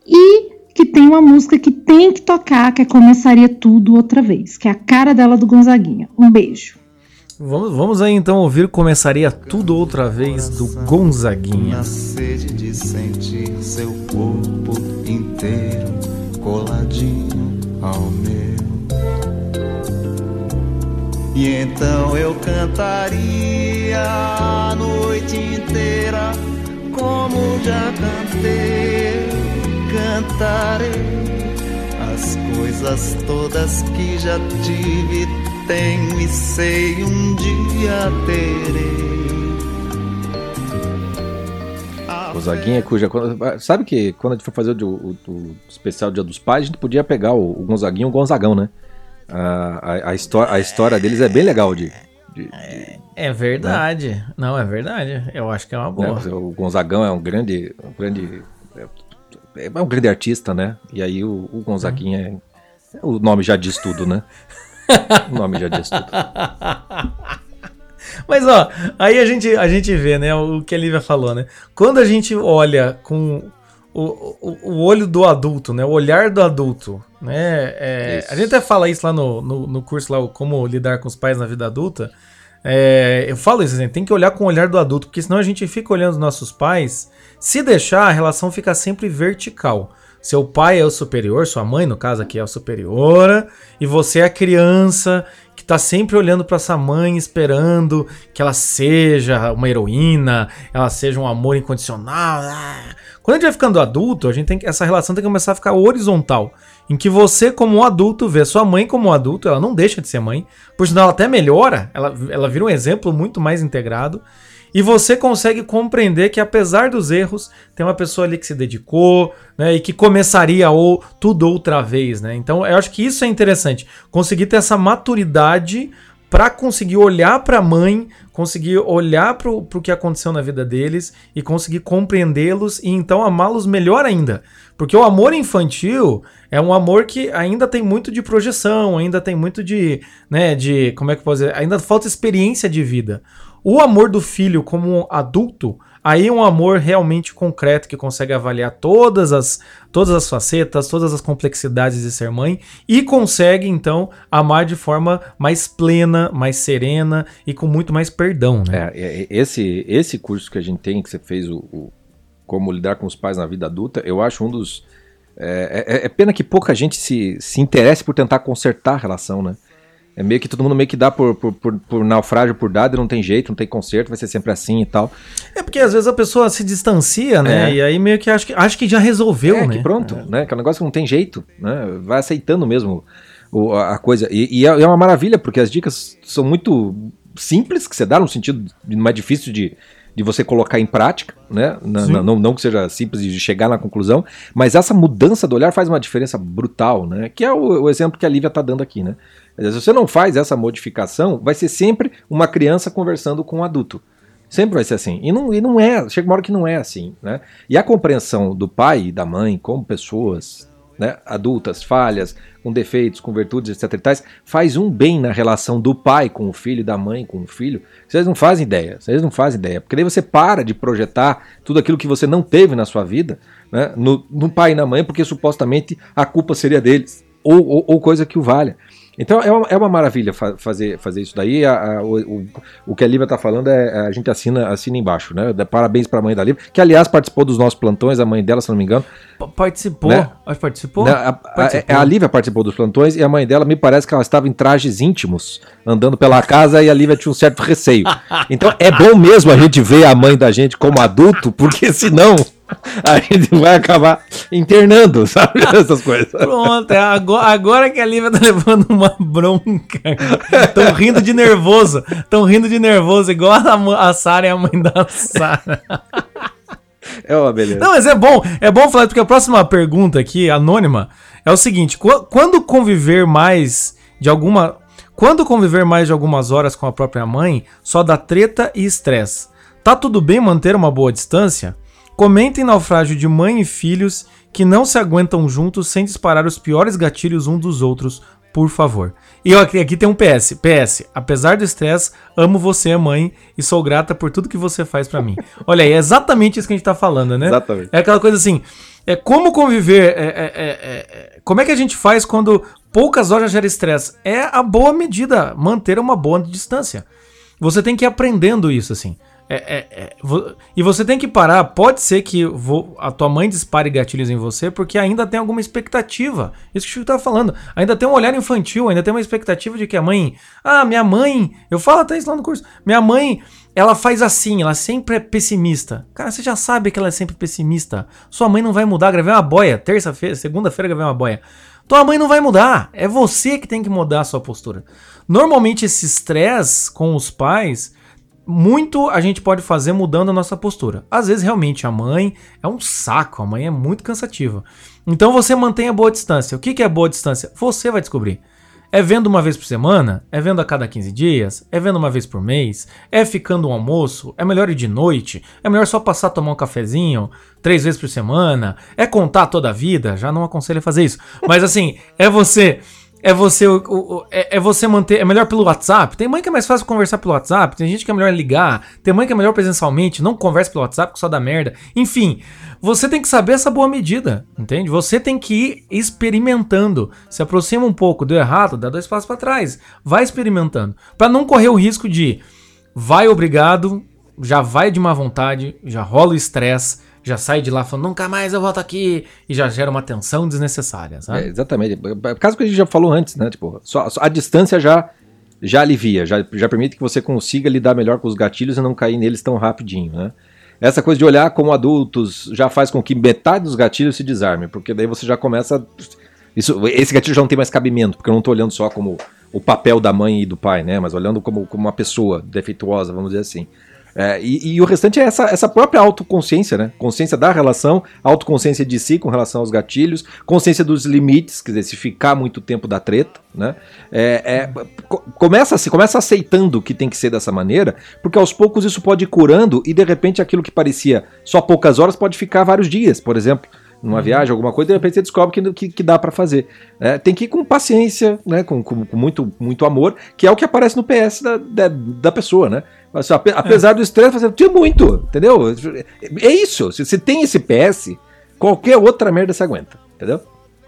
e que tem uma música que tem que tocar, que é Começaria Tudo Outra Vez, que é a cara dela do Gonzaguinha. Um beijo. Vamos, vamos aí então ouvir Começaria Tudo Outra Vez do Gonzaguinha. Na sede de sentir seu corpo inteiro coladinho ao meu. E então eu cantaria a noite inteira como já cantei, cantarei as coisas todas que já tive, tenho e sei um dia terei. Gonzaguinha, cuja. Sabe que quando a gente for fazer o, o- o especial Dia dos Pais, a gente podia pegar o, o Gonzaguinha e o Gonzagão, né? A, a, a, histó- a história deles é bem legal de. de- É verdade. Não, é verdade. Eu acho que é uma né? boa. O Gonzagão é um grande. Um grande é, é um grande artista, né? E aí o, o Gonzaguinha é. O nome já diz tudo, né? O nome já diz tudo. Mas ó, aí a gente, a gente vê, né, o que a Lívia falou, né? Quando a gente olha com o, o, o olho do adulto, né? O olhar do adulto, né? é, a gente até fala isso lá no, no, no curso lá, como lidar com os pais na vida adulta. É, eu falo isso, assim, tem que olhar com o olhar do adulto, porque senão a gente fica olhando os nossos pais. Se deixar, a relação fica sempre vertical. Seu pai é o superior, sua mãe, no caso aqui, é a superiora, e você é a criança que tá sempre olhando para essa mãe, esperando que ela seja uma heroína, ela seja um amor incondicional. ah. Quando a gente vai ficando adulto, a gente tem que, essa relação tem que começar a ficar horizontal, em que você como adulto vê sua mãe como adulto, ela não deixa de ser mãe, por sinal ela até melhora, ela, ela vira um exemplo muito mais integrado. E você consegue compreender que apesar dos erros, tem uma pessoa ali que se dedicou, né, e que começaria ou tudo outra vez, né? Então, eu acho que isso é interessante, conseguir ter essa maturidade para conseguir olhar para a mãe, conseguir olhar para o que aconteceu na vida deles e conseguir compreendê-los e então amá-los melhor ainda. Porque o amor infantil é um amor que ainda tem muito de projeção, ainda tem muito de, né, de, como é que eu posso dizer, ainda falta experiência de vida. O amor do filho como adulto, aí um amor realmente concreto que consegue avaliar todas as, todas as facetas, todas as complexidades de ser mãe e consegue então amar de forma mais plena, mais serena e com muito mais perdão, né? É, é, é, esse, esse curso que a gente tem, que você fez, o, o Como Lidar com os Pais na Vida Adulta, eu acho um dos. É, é- é pena que pouca gente se, se interesse por tentar consertar a relação, né? É meio que todo mundo meio que dá por, por, por, por naufrágio por dado e não tem jeito, não tem conserto, vai ser sempre assim e tal. É porque às vezes a pessoa se distancia, né? É. E aí meio que acha que, acha que já resolveu, é, né? que pronto, né? Que é um negócio que não tem jeito, né? Vai aceitando mesmo o- a coisa. E, e é é uma maravilha, porque as dicas são muito simples, que você dá, no sentido mais difícil de, de você colocar em prática, né? Na- na- não, não que seja simples de chegar na conclusão, mas essa mudança do olhar faz uma diferença brutal, né? Que é o, o exemplo que a Lívia está dando aqui, né? Se você não faz essa modificação, vai ser sempre uma criança conversando com um adulto. Sempre vai ser assim. E não, e não é, chega uma hora que não é assim, né? E a compreensão do pai e da mãe como pessoas né, adultas, falhas, com defeitos, com virtudes, etc tais, faz um bem na relação do pai com o filho, da mãe com o filho. Vocês não fazem ideia, vocês não fazem ideia. Porque daí você para de projetar tudo aquilo que você não teve na sua vida né, no, no pai e na mãe, porque supostamente a culpa seria deles. Ou, ou, ou coisa que o valha. Então é uma, é uma maravilha fa- fazer, fazer isso daí. A- a- o, o, que a Lívia tá falando é a gente assina, assina embaixo, né? Parabéns pra mãe da Lívia, que aliás participou dos nossos plantões, a mãe dela, se não me engano. P- Participou. Né? Acho que participou? Né, a, a- Participou. a Lívia participou dos plantões e a mãe dela me parece que ela estava em trajes íntimos, andando pela casa e a Lívia tinha um certo receio. Então é bom mesmo a gente ver a mãe da gente como adulto, porque senão a gente vai acabar internando, sabe? Essas coisas. Pronto, é agora, agora que a Lívia tá levando uma bronca. Tão rindo de nervoso. Tão rindo de nervoso, igual a, a Sara e a mãe da Sara. É uma beleza. Não, mas é bom, é bom falar, porque a próxima pergunta aqui, anônima, é o seguinte: qu- quando conviver mais de alguma. Quando conviver mais de algumas horas com a própria mãe, só dá treta e estresse. Tá tudo bem manter uma boa distância? Comentem naufrágio de mãe e filhos que não se aguentam juntos sem disparar os piores gatilhos um dos outros, por favor. E aqui, aqui tem um PS. PS, apesar do estresse, amo você, mãe, e sou grata por tudo que você faz pra mim. Olha aí, é exatamente isso que a gente tá falando, né? Exatamente. É aquela coisa assim, é como conviver, é, é, é, é, como é que a gente faz quando poucas horas gera estresse? É a boa medida, manter uma boa distância. você tem que ir aprendendo isso, assim. É, é, é, e você tem que parar. Pode ser que a tua mãe dispare gatilhos em você porque ainda tem alguma expectativa. Isso que o Chico tava falando. Ainda tem um olhar infantil, ainda tem uma expectativa de que a mãe. Ah, minha mãe. Eu falo até isso lá no curso. Minha mãe, ela faz assim, ela sempre é pessimista. Cara, você já sabe que ela é sempre pessimista. Sua mãe não vai mudar. Gravei uma boia. Terça-feira, segunda-feira gravei uma boia. Tua mãe não vai mudar. É você que tem que mudar a sua postura. Normalmente esse estresse com os pais muito a gente pode fazer mudando a nossa postura. Às vezes, realmente, a mãe é um saco, a mãe é muito cansativa. Então você mantém a boa distância. O que que é boa distância? Você vai descobrir. É vendo uma vez por semana? É vendo a cada 15 dias? É vendo uma vez por mês? É ficando um almoço? É melhor ir de noite? É melhor só passar a tomar um cafezinho três vezes por semana? É contar toda a vida? Já não aconselho a fazer isso. Mas assim, é você é você o- é, é você manter. É melhor pelo WhatsApp. Tem mãe que é mais fácil conversar pelo WhatsApp. Tem gente que é melhor ligar. Tem mãe que é melhor presencialmente. Não conversa pelo WhatsApp que só dá merda. Enfim, você tem que saber essa boa medida, entende? Você tem que ir experimentando. Se aproxima um pouco, deu errado, dá dois passos pra trás. Vai experimentando. Pra não correr o risco de vai obrigado, já vai de má vontade, já rola o estresse, já sai de lá falando nunca mais eu volto aqui e já gera uma tensão desnecessária, sabe? É, exatamente. É, Caso que a gente já falou antes, né? Tipo, só, só a distância já já alivia, já, já permite que você consiga lidar melhor com os gatilhos e não cair neles tão rapidinho, né? Essa coisa de olhar como adultos já faz com que metade dos gatilhos se desarme, porque daí você já começa. Isso, esse gatilho já não tem mais cabimento, porque eu não estou olhando só como o papel da mãe e do pai, né? Mas olhando como, como uma pessoa defeituosa, vamos dizer assim. É, e, e o restante é essa, essa própria autoconsciência, né? Consciência da relação, autoconsciência de si com relação aos gatilhos, consciência dos limites, quer dizer, se ficar muito tempo da treta, né? É, é, co- começa, se começa aceitando que tem que ser dessa maneira, porque aos poucos isso pode ir curando e de repente aquilo que parecia só poucas horas pode ficar vários dias, por exemplo. Numa viagem, alguma coisa, de repente você descobre que, que, que dá pra fazer. né? tem que ir com paciência, né? com, com, com muito, muito amor, que é o que aparece no PS da, da, da pessoa, né? Ape- apesar do estresse, você tinha muito, entendeu? É isso. Se você tem esse PS, qualquer outra merda você aguenta, entendeu?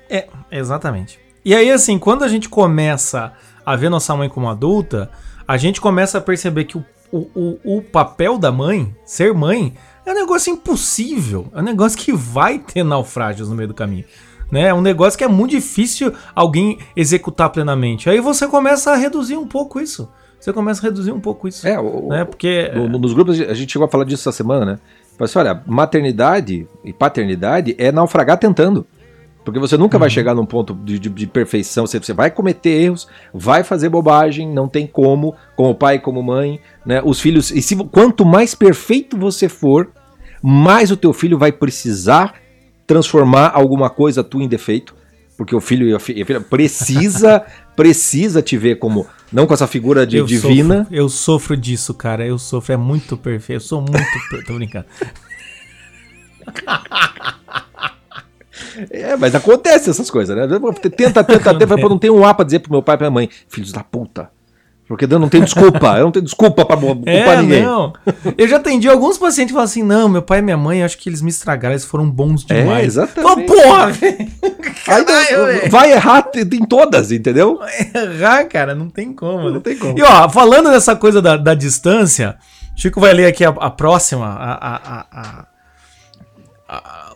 É, exatamente. E aí, assim, quando a gente começa a ver nossa mãe como adulta, a gente começa a perceber que o, o, o, o papel da mãe, ser mãe, é um negócio impossível. É um negócio que vai ter naufrágios no meio do caminho. Né? É um negócio que é muito difícil alguém executar plenamente. Aí você começa a reduzir um pouco isso. Você começa a reduzir um pouco isso. É, o, né? Porque. no- no- nos grupos a gente chegou a falar disso essa semana, né? Falei assim, olha, maternidade e paternidade é naufragar tentando. Porque você nunca vai chegar num ponto de, de- de perfeição. Você, você vai cometer erros, vai fazer bobagem, não tem como, como pai, como mãe, né? Os filhos. E se, quanto mais perfeito você for, mais o teu filho vai precisar transformar alguma coisa tua em defeito. Porque o filho e a fi- a filha precisa, precisa te ver como. Não com essa figura de eu divina. Sofro, eu sofro disso, cara. Eu sofro. É muito perfeito. Eu sou muito. per- Tô brincando. É, mas acontece essas coisas, né? Tenta, tenta, tenta, depois não tem um A pra dizer pro meu pai e pra minha mãe, filhos da puta. Porque eu não tenho desculpa, eu não tenho desculpa pra bo- culpar É, ninguém. não. Eu já atendi alguns pacientes que falam assim: não, meu pai e minha mãe, acho que eles me estragaram, eles foram bons É, demais. exatamente. Fala, porra, velho. Caralho, vai errar em todas, entendeu? errar, cara, não tem como. né? Não tem como. E ó, falando dessa coisa da, da distância, Chico vai ler aqui a, a próxima. A, a- a-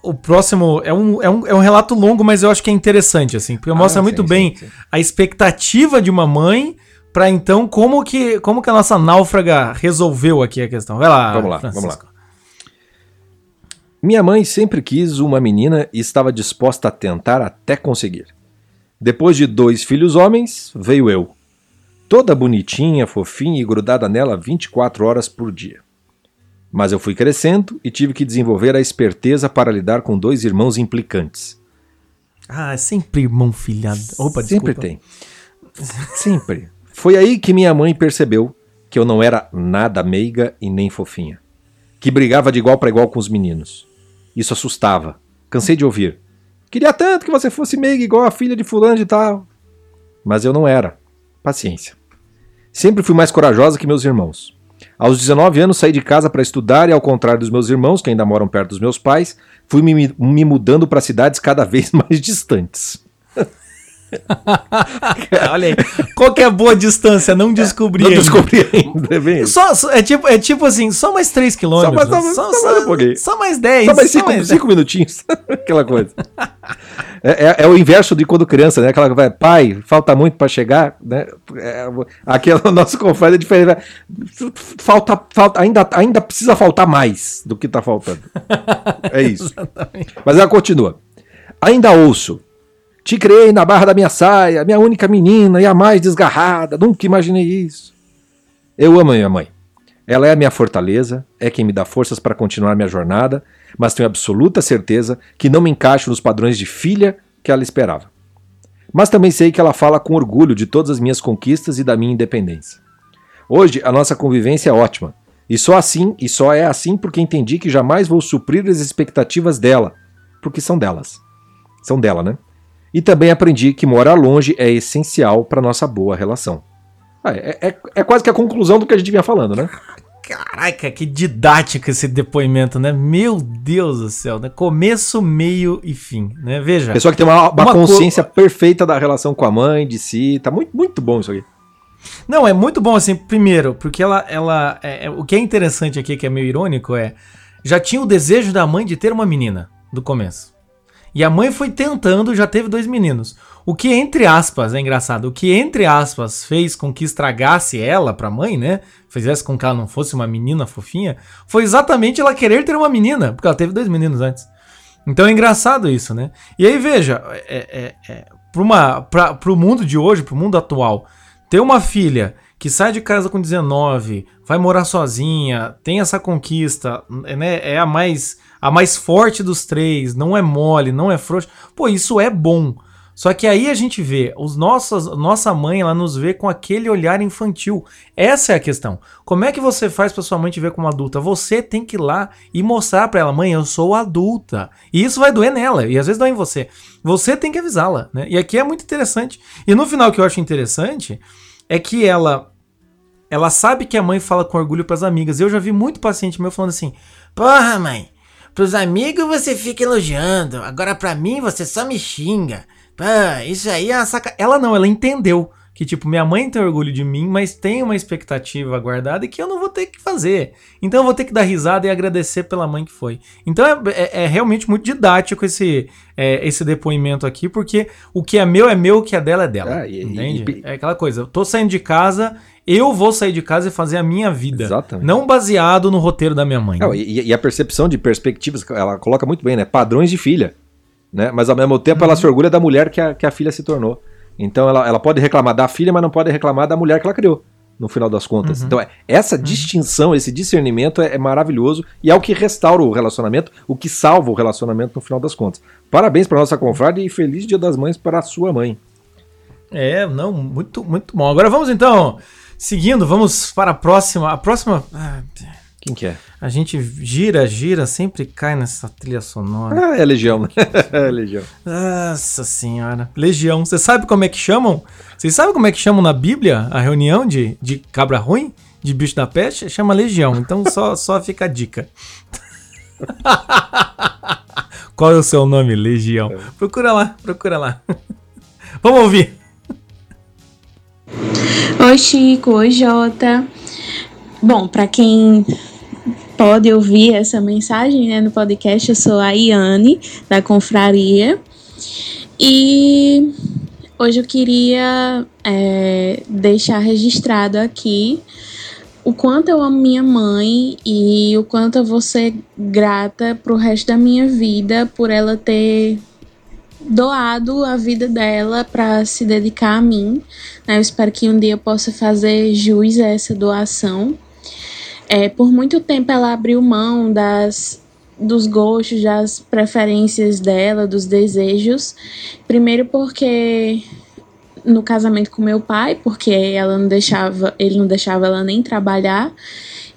o próximo é um, é, um, é um relato longo, mas eu acho que é interessante, assim, porque mostra Ah, muito sim, bem sim, sim. a expectativa de uma mãe pra então como que, como que a nossa náufraga resolveu aqui a questão. Vai lá, Vamos lá, Francisco. vamos lá. Minha mãe sempre quis uma menina e estava disposta a tentar até conseguir. Depois de dois filhos homens, veio eu. Toda bonitinha, fofinha e grudada nela 24 horas por dia. Mas eu fui crescendo e tive que desenvolver a esperteza para lidar com dois irmãos implicantes. Ah, é sempre irmão filhado. Opa, Sempre desculpa. tem. Sempre. Foi aí que minha mãe percebeu que eu não era nada meiga e nem fofinha. Que brigava de igual para igual com os meninos. Isso assustava. Cansei de ouvir. Queria tanto que você fosse meiga igual a filha de fulano de tal. Mas eu não era. Paciência. Sempre fui mais corajosa que meus irmãos. Aos 19 anos saí de casa para estudar e, ao contrário dos meus irmãos, que ainda moram perto dos meus pais, fui me, me mudando para cidades cada vez mais distantes. Olha aí. Qual que é a boa distância? Não descobri. Não ainda. descobri ainda, é bem. Só, só- é, tipo, é tipo assim, só mais 3 quilômetros. Só mais- só- só mais um só mais 10. Só mais cinco, cinco minutinhos. Aquela coisa. É, é- é o inverso de quando criança, né? Aquela que vai, pai, falta muito pra chegar, né? É, aquele o nosso confrade é diferente. Falta, falta, ainda, ainda precisa faltar mais do que tá faltando. É isso. Mas ela continua. Ainda ouço. Te criei na barra da minha saia, minha única menina e a mais desgarrada. Nunca imaginei isso. Eu amo a minha mãe. Ela é a minha fortaleza, é quem me dá forças para continuar minha jornada, mas tenho absoluta certeza que não me encaixo nos padrões de filha que ela esperava. Mas também sei que ela fala com orgulho de todas as minhas conquistas e da minha independência. Hoje a nossa convivência é ótima, e só assim, e só é assim porque entendi que jamais vou suprir as expectativas dela, porque são delas. São dela, né? E também aprendi que morar longe é essencial para nossa boa relação. Ah, é, é- é quase que a conclusão do que a gente vinha falando, né? Caraca, que didático esse depoimento, né? Meu Deus do céu, né? Começo, meio e fim, né? Veja. Pessoa que tem uma, uma Uma consciência perfeita da relação com a mãe, de si. Tá muito, muito bom isso aqui. Não, é muito bom assim, primeiro, porque ela, ela é- é- o que é interessante aqui, que é meio irônico, é já tinha o desejo da mãe de ter uma menina do começo. E a mãe foi tentando, já teve dois meninos. O que entre aspas, é engraçado, o que entre aspas fez com que estragasse ela pra mãe, né? Fizesse com que ela não fosse uma menina fofinha, foi exatamente ela querer ter uma menina, porque ela teve dois meninos antes. Então é engraçado isso, né? E aí veja, é, é, é, uma, pra, pro mundo de hoje, pro mundo atual, ter uma filha que sai de casa com 19, vai morar sozinha, tem essa conquista, né? É a mais a mais forte dos três, não é mole, não é frouxo. Pô, isso é bom. Só que aí a gente vê, os nossos, nossa mãe, ela nos vê com aquele olhar infantil. Essa é a questão. Como é que você faz pra sua mãe te ver como adulta? Você tem que ir lá e mostrar pra ela, mãe, eu sou adulta. E isso vai doer nela, e às vezes dói em você. Você tem que avisá-la, né? E aqui é muito interessante. E no final o que eu acho interessante é que ela ela sabe que a mãe fala com orgulho pras amigas. Eu já vi muito paciente meu falando assim: "Porra, mãe, pros amigos você fica elogiando, agora pra mim você só me xinga. Isso aí é uma saca". Ela não, ela entendeu que tipo, minha mãe tem orgulho de mim, mas tem uma expectativa guardada e que eu não vou ter que fazer. Então eu vou ter que dar risada e agradecer pela mãe que foi. Então é, é- é realmente muito didático esse, é, esse depoimento aqui, porque o que é meu é meu, o que é dela é dela. Ah, e- entende? e- é aquela coisa, eu tô saindo de casa, eu vou sair de casa e fazer a minha vida. Exatamente. Não baseado no roteiro da minha mãe. Não, e, e a percepção de perspectivas, ela coloca muito bem, né? Padrões de filha. Né? Mas ao mesmo tempo ela se orgulha da mulher que a, que a filha se tornou. Então ela, ela pode reclamar da filha, mas não pode reclamar da mulher que ela criou, no final das contas. Então é, essa distinção, esse discernimento é, é maravilhoso e é o que restaura o relacionamento, o que salva o relacionamento no final das contas. Parabéns para nossa confrade e feliz Dia das Mães para a sua mãe. É, não, muito, muito bom. Agora vamos então, seguindo, vamos para a próxima. A próxima. ah, Quem que é? A gente gira, gira, sempre cai nessa trilha sonora. Ah, é Legião, né? é Legião. Nossa senhora. Legião. Você sabe como é que chamam? Vocês sabem como é que chamam na Bíblia a reunião de, de cabra ruim? De bicho da peste? Chama Legião. Então só, só fica a dica. Qual é o seu nome? Legião. Procura lá, procura lá. Vamos ouvir. Oi, Chico. Oi, Jota. Bom, para quem pode ouvir essa mensagem né, no podcast, eu sou a Iane, da Confraria. E hoje eu queria é, deixar registrado aqui o quanto eu amo minha mãe e o quanto eu vou ser grata pro resto da minha vida por ela ter doado a vida dela para se dedicar a mim. né? Eu espero que um dia eu possa fazer jus a essa doação. É, por muito tempo ela abriu mão das dos gostos, das preferências dela, dos desejos. Primeiro porque no casamento com meu pai, porque ela não deixava, ele não deixava ela nem trabalhar.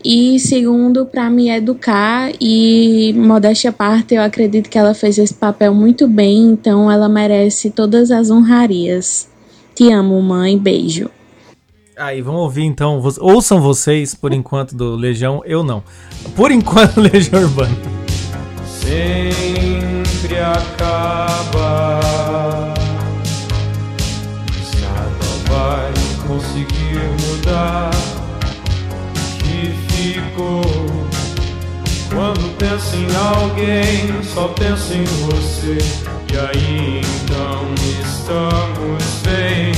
E segundo, para me educar e modéstia à parte, eu acredito que ela fez esse papel muito bem, então ela merece todas as honrarias. Te amo, mãe. Beijo. Aí, vamos ouvir então. Ouçam vocês, por enquanto, do Legião. Eu não. Por enquanto, Legião Urbana. sempre acaba penso em alguém, só penso em você. E aí então estamos bem,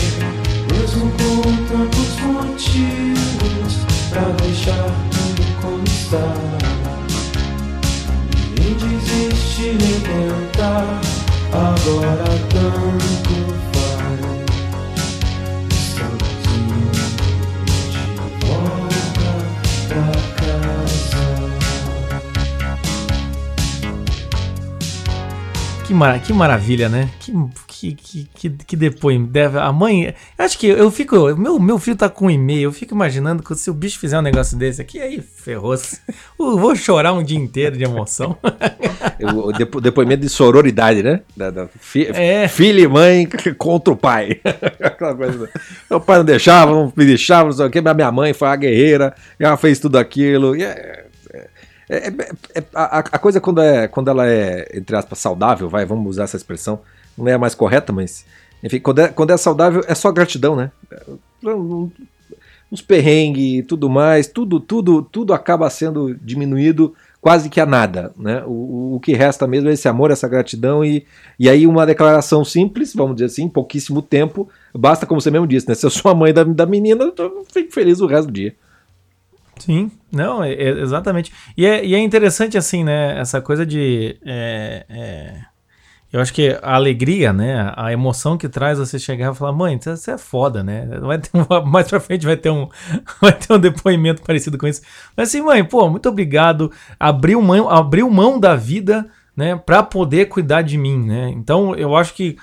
mesmo com tantos motivos pra deixar tudo como está. Nem desiste nem tentar, agora tanto Que, mara- que maravilha, né? Que, que, que, que, depoimento. Deve- A mãe. Acho que eu fico. Meu, meu filho tá com um e-mail. Eu fico imaginando que se o bicho fizer um negócio desse aqui, aí ferrou-se. Eu vou chorar um dia inteiro de emoção. O depo- depoimento de sororidade, né? Da, da fi- É. Filho e mãe contra o pai. Aquela coisa. do- Meu pai não deixava, não me deixava, não sei o quê, mas minha mãe foi a guerreira, ela fez tudo aquilo. E é, é- é- é- a, a coisa quando, é, quando ela é, entre aspas, saudável, vai, vamos usar essa expressão, não é a mais correta, mas. Enfim, quando é, quando é saudável, é só gratidão, né? Os perrengues e tudo mais, tudo, tudo, tudo acaba sendo diminuído quase que a nada, né? O, o- que resta mesmo é esse amor, essa gratidão e, e aí uma declaração simples, vamos dizer assim, em pouquíssimo tempo, basta como você mesmo disse, né? Se eu sou a mãe da, da menina, eu fico feliz o resto do dia. Sim, não, é- é- exatamente. E é, e é interessante, assim, né? Essa coisa de. é, é, eu acho que a alegria, né? A emoção que traz você chegar e falar, mãe, você é foda, né? Vai ter mais pra frente vai ter, um, vai ter um depoimento parecido com isso. Mas assim, mãe, pô, muito obrigado. Abriu mão, abriu mão da vida, né? Pra poder cuidar de mim, né? Então eu acho que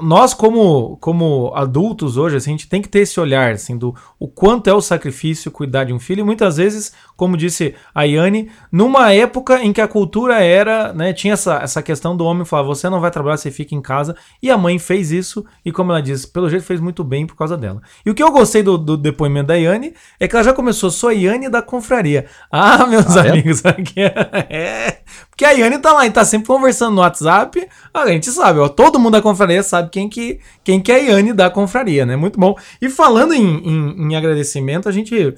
nós como, como adultos hoje, assim, a gente tem que ter esse olhar, assim, do o quanto é o sacrifício cuidar de um filho. E muitas vezes, como disse a Yane, numa época em que a cultura era, né, tinha essa, essa questão do homem falar, você não vai trabalhar, você fica em casa. E a mãe fez isso, e como ela disse, pelo jeito fez muito bem por causa dela. E o que eu gostei do, do depoimento da Yane é que ela já começou, sou a Yane da confraria. Ah, meus Ah, é? amigos, aqui é... é. Porque a Yane tá lá e tá sempre conversando no WhatsApp. A gente sabe, ó, todo mundo da confraria sabe quem que, quem que é a Yane da confraria, né? Muito bom. E falando em, em, em agradecimento, a gente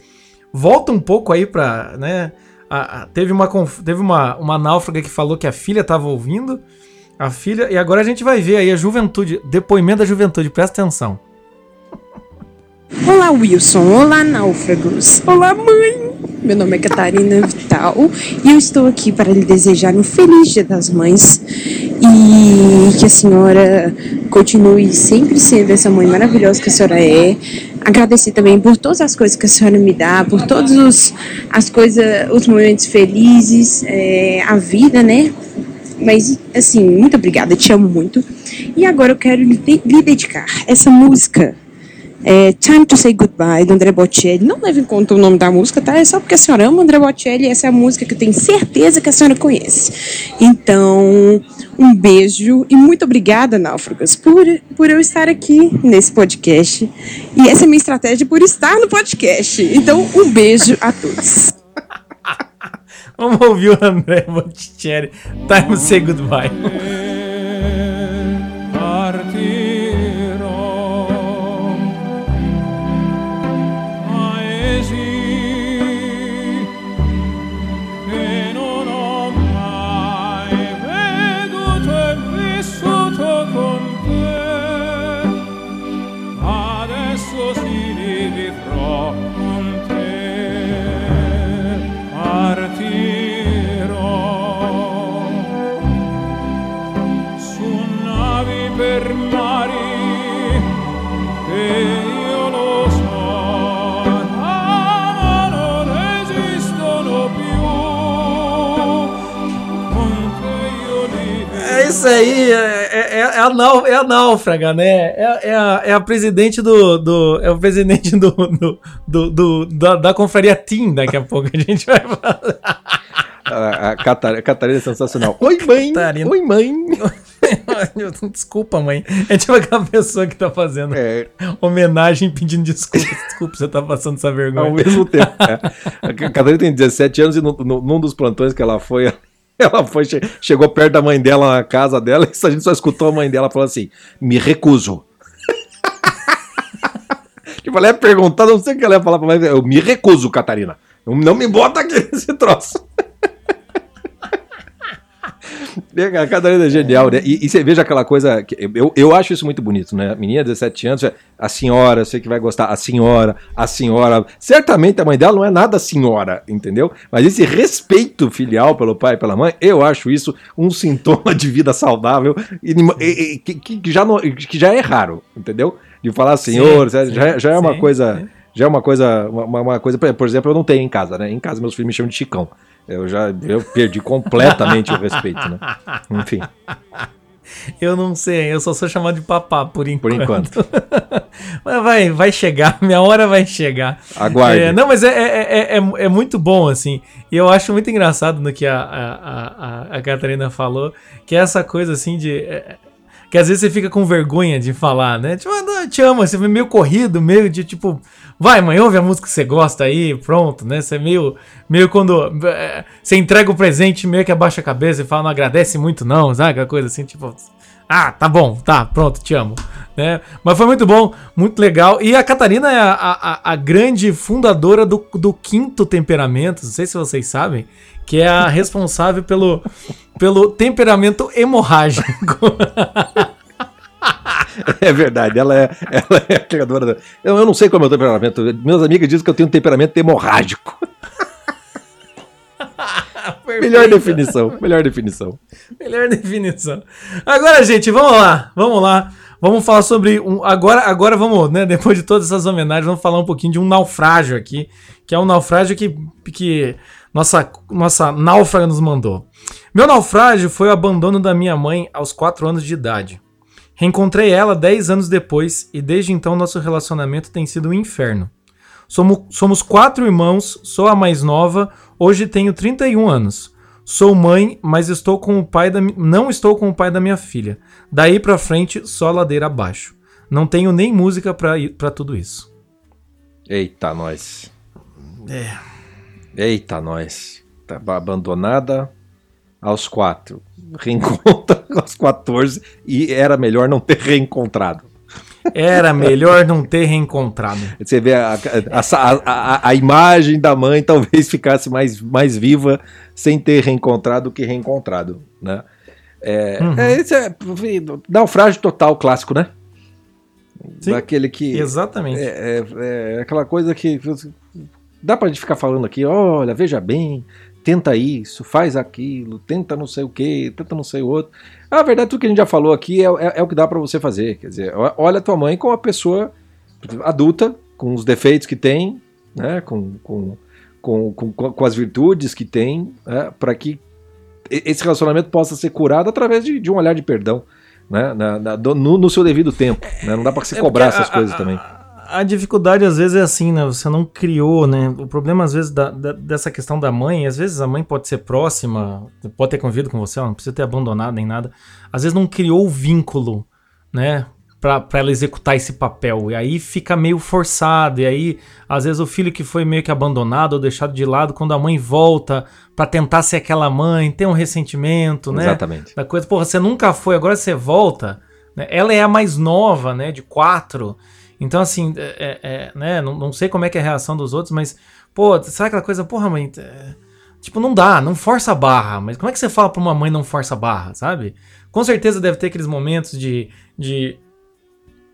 volta um pouco aí pra, né? a- a- teve uma, teve uma, uma náufraga que falou que a filha tava ouvindo. A filha, e agora a gente vai ver aí a juventude, depoimento da juventude, presta atenção. Olá, Wilson. Olá, náufragos. Olá, mãe. Meu nome é Catarina Vital e eu estou aqui para lhe desejar um feliz Dia das Mães e que a senhora continue sempre sendo essa mãe maravilhosa que a senhora é. Agradecer também por todas as coisas que a senhora me dá, por todos os as coisas, os momentos felizes, é, a vida, né? Mas, assim, muito obrigada, te amo muito. E agora eu quero lhe, de- lhe dedicar essa música é, Time to Say Goodbye, do André Bocelli. Não leve em conta o nome da música, tá? É só porque a senhora ama o André Bocelli. Essa é a música que eu tenho certeza que a senhora conhece. Então, um beijo e muito obrigada, Náufragas, por, por eu estar aqui nesse podcast. E essa é a minha estratégia por estar no podcast. Então, um beijo a todos. Vamos ouvir o André Botticelli. Time to say goodbye. Isso aí, é, é, é a, nau, é a náufraga, né? É, é, a, é a presidente do, do. É o presidente do, do, do, do- da, da confraria Team daqui a pouco. A gente vai falar. A, a Catar- a Catarina é sensacional. Oi, mãe! Catarina. Oi, mãe! Desculpa, mãe. É tipo aquela pessoa que tá fazendo É, homenagem pedindo desculpa. Desculpa, você tá passando essa vergonha. ao mesmo tempo. é. A Catarina tem 17 anos e no- no- num dos plantões que ela foi, ela foi, che- chegou perto da mãe dela na casa dela e a gente só escutou a mãe dela falando assim: me recuso. tipo, ela ia perguntar, não sei o que ela ia falar pra mãe, eu me recuso, Catarina. Não me bota aqui nesse troço. A Catarina é genial, né? E, e você veja aquela coisa. Que eu, eu acho isso muito bonito, né? A menina de 17 anos, a senhora, sei que vai gostar, a senhora, a senhora. Certamente a mãe dela não é nada senhora, entendeu? Mas esse respeito filial pelo pai e pela mãe, eu acho isso um sintoma de vida saudável e, e- que, que já não, que já é raro, entendeu? De falar senhor, Sim, já, já é uma sim, coisa. Já é uma coisa, uma, uma coisa, por exemplo, eu não tenho em casa, né? Em casa meus filhos me chamam de Chicão. Eu já eu perdi completamente o respeito, né? Enfim, Eu não sei, eu só sou chamado de papá por enquanto. por enquanto. Mas vai, vai chegar, minha hora vai chegar. Aguarde. É, não, mas é, é, é, é, é muito bom, assim. E eu acho muito engraçado no que a, a, a, a Catarina falou, que é essa coisa assim de. é, que às vezes você fica com vergonha de falar, né? Tipo, ah, eu te amo, você foi meio corrido, meio de tipo, vai, mãe, ouve a música que você gosta aí, pronto, né? Você é meio, meio quando é, você entrega o presente, meio que abaixa a cabeça e fala, não agradece muito, não, sabe? Aquela coisa assim, tipo, ah, tá bom, tá, pronto, te amo. Né? Mas foi muito bom, muito legal. E a Catarina é a, a, a grande fundadora do, do quinto temperamento, não sei se vocês sabem, que é a responsável pelo, pelo temperamento hemorrágico. É verdade, ela é, ela é a criadora. Da... Eu, eu não sei qual é o meu temperamento. Meus amigos dizem que eu tenho um temperamento hemorrágico. melhor definição, melhor definição. Melhor definição. Agora, gente, vamos lá, vamos lá. Vamos falar sobre um. Agora, agora vamos, né? Depois de todas essas homenagens, vamos falar um pouquinho de um naufrágio aqui, que é um naufrágio que, que nossa, nossa náufraga nos mandou. Meu naufrágio foi o abandono da minha mãe aos 4 anos de idade. Reencontrei ela 10 anos depois e desde então nosso relacionamento tem sido um inferno. Somos, somos quatro irmãos, sou a mais nova, hoje tenho 31 anos. Sou mãe, mas estou com o pai da não estou com o pai da minha filha. Daí pra frente, só ladeira abaixo. Não tenho nem música pra ir- pra tudo isso. Eita, nós. É. Eita, nós. Tá abandonada aos quatro. Reencontra aos 14 e era melhor não ter reencontrado. Era melhor não ter reencontrado. Você vê a, a, a, a- imagem da mãe talvez ficasse mais, mais viva sem ter reencontrado do que reencontrado, né? É, Uhum. é, esse é naufrágio total clássico, né? Sim. Daquele que Exatamente. é, é- é aquela coisa que dá pra gente ficar falando aqui, olha, veja bem, tenta isso, faz aquilo, tenta não sei o que, tenta não sei o outro. A verdade, tudo que a gente já falou aqui é, é- é o que dá pra você fazer. Quer dizer, olha a tua mãe como uma pessoa adulta, com os defeitos que tem, né, com, com, com, com, com as virtudes que tem, né, para que esse relacionamento possa ser curado através de, de um olhar de perdão. Né, na- na- do- no, no seu devido tempo. né, Não dá pra se É cobrar porque essas coisas também. A dificuldade às vezes é assim, né? Você não criou, né? O problema às vezes da- da- dessa questão da mãe, às vezes a mãe pode ser próxima, pode ter convivido com você, ela não precisa ter abandonado nem nada. Às vezes não criou o vínculo, né? Pra, pra ela executar esse papel. E aí fica meio forçado. E aí, às vezes, o filho que foi meio que abandonado ou deixado de lado, quando a mãe volta pra tentar ser aquela mãe, tem um ressentimento, né? Exatamente. da coisa, porra, você nunca foi, agora você volta. né? Ela é a mais nova, né? De quatro. Então, assim, é, é, né? Não, não sei como é que é a reação dos outros, mas, pô, sabe aquela coisa, porra, mãe. é, Tipo, não dá, não força a barra. Mas como é que você fala pra uma mãe não força a barra, sabe? Com certeza deve ter aqueles momentos de. de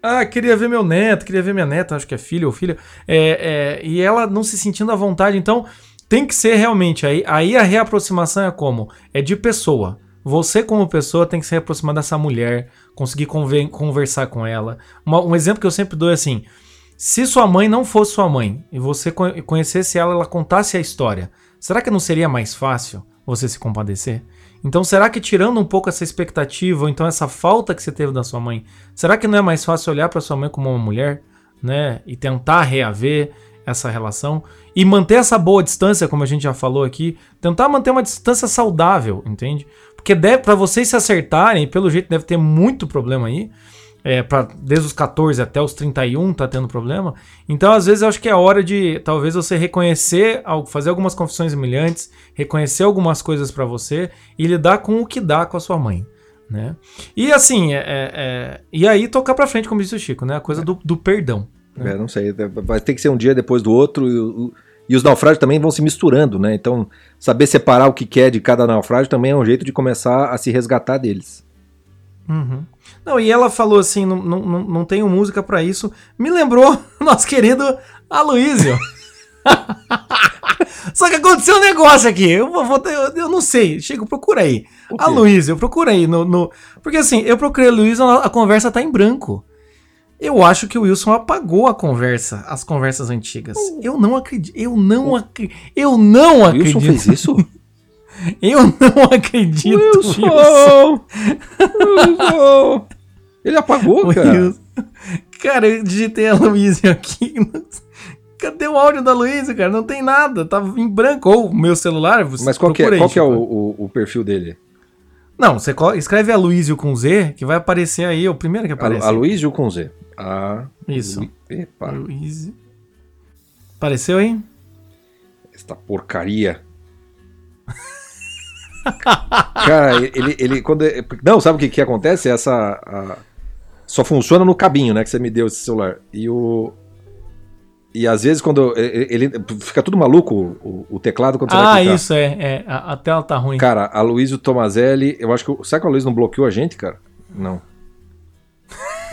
ah, queria ver meu neto, queria ver minha neta, acho que é filho ou filha. É, é, e ela não se sentindo à vontade. Então, tem que ser realmente. Aí, aí a reaproximação é como? É de pessoa. Você, como pessoa, tem que se aproximar dessa mulher, conseguir conver- conversar com ela. Uma- um exemplo que eu sempre dou é assim: se sua mãe não fosse sua mãe e você co- conhecesse ela, ela contasse a história, será que não seria mais fácil você se compadecer? Então, será que tirando um pouco essa expectativa, ou então essa falta que você teve da sua mãe, será que não é mais fácil olhar para sua mãe como uma mulher, né, e tentar reaver essa relação e manter essa boa distância, como a gente já falou aqui, tentar manter uma distância saudável, entende? Porque deve para vocês se acertarem, pelo jeito deve ter muito problema aí. É, pra, desde os 14 até os 31 tá tendo problema. Então, às vezes, eu acho que é hora de talvez você reconhecer, fazer algumas confissões humilhantes, reconhecer algumas coisas pra você e lidar com o que dá com a sua mãe. Né? E assim, é, é- é- e aí tocar pra frente, como disse o Chico, né? A coisa do, do perdão. É, não sei, vai ter que ser um dia depois do outro e, o- E os naufrágios também vão se misturando, né? Então, saber separar o que quer de cada naufrágio também é um jeito de começar a se resgatar deles. Uhum. Não, e ela falou assim: não, não, não tenho música pra isso. Me lembrou nosso querido Aloysio. Só que aconteceu um negócio aqui. Eu, vou, eu, eu não sei. Chega, procura aí. Aloysio, procura aí. No, no- Porque assim, eu procurei a, a conversa tá em branco. Eu acho que o Wilson apagou a conversa, as conversas antigas. Eu não acredito. Eu não acredito. Eu não O acredito. Wilson fez isso? Eu não acredito. Wilson. Wilson! Wilson! Ele apagou, O cara. Wilson. Cara, eu digitei a Luísa aqui. Cadê o áudio da Luísa, cara? Não tem nada. Tá em branco. Ou o meu celular. Você Mas qual que é, aí, qual que é o, Chico. o- o perfil dele? Não, você escreve Aloysio com Z, que vai aparecer aí. É o primeiro que aparece. A, Aloysio com Z. A... Isso. Epa. Apareceu aí? esta porcaria. Cara, ele, ele quando não sabe o que que acontece? Essa a- só funciona no cabinho, né? Que você me deu esse celular e o e às vezes quando ele, ele- fica tudo maluco o, o teclado quando você vai Ah, isso é. é a, a tela tá ruim. Cara, a Luísio Tomazelli, eu acho que o- será que a Luísio não bloqueou a gente, cara? Não.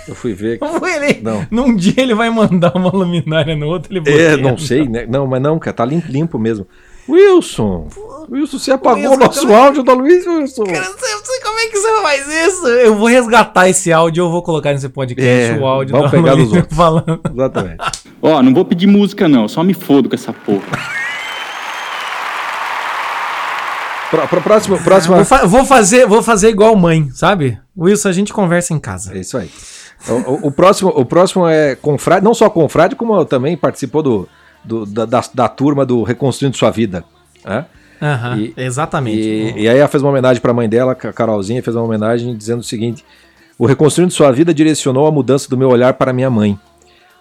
Eu fui ver. que- Ele, Não. Num dia ele vai mandar uma luminária no outro, ele É, não sei, né? Não, mas não, cara, tá limpo, limpo mesmo. Wilson! Wilson, você apagou Wilson, o nosso como é- áudio da Luiz, Wilson! Cara, eu não sei- não sei como é que você faz isso? Eu vou resgatar esse áudio, eu vou colocar nesse podcast É, o áudio vamos da pegar Luísa outros. falando. Exatamente. Ó, não vou pedir música não, só me fodo com essa porra. Pro, pro próximo, próximo. Vou, fa- vou fazer, vou fazer igual mãe, sabe? Wilson, a gente conversa em casa. É isso aí. O, o- o próximo, o próximo é Confrade, não só Confrade, como também participou do, do- da, da, da turma do Reconstruindo Sua Vida. né? Aham, E- exatamente. E, e aí ela fez uma homenagem para a mãe dela, a Carolzinha, fez uma homenagem dizendo o seguinte: O Reconstruindo Sua Vida direcionou a mudança do meu olhar para minha mãe.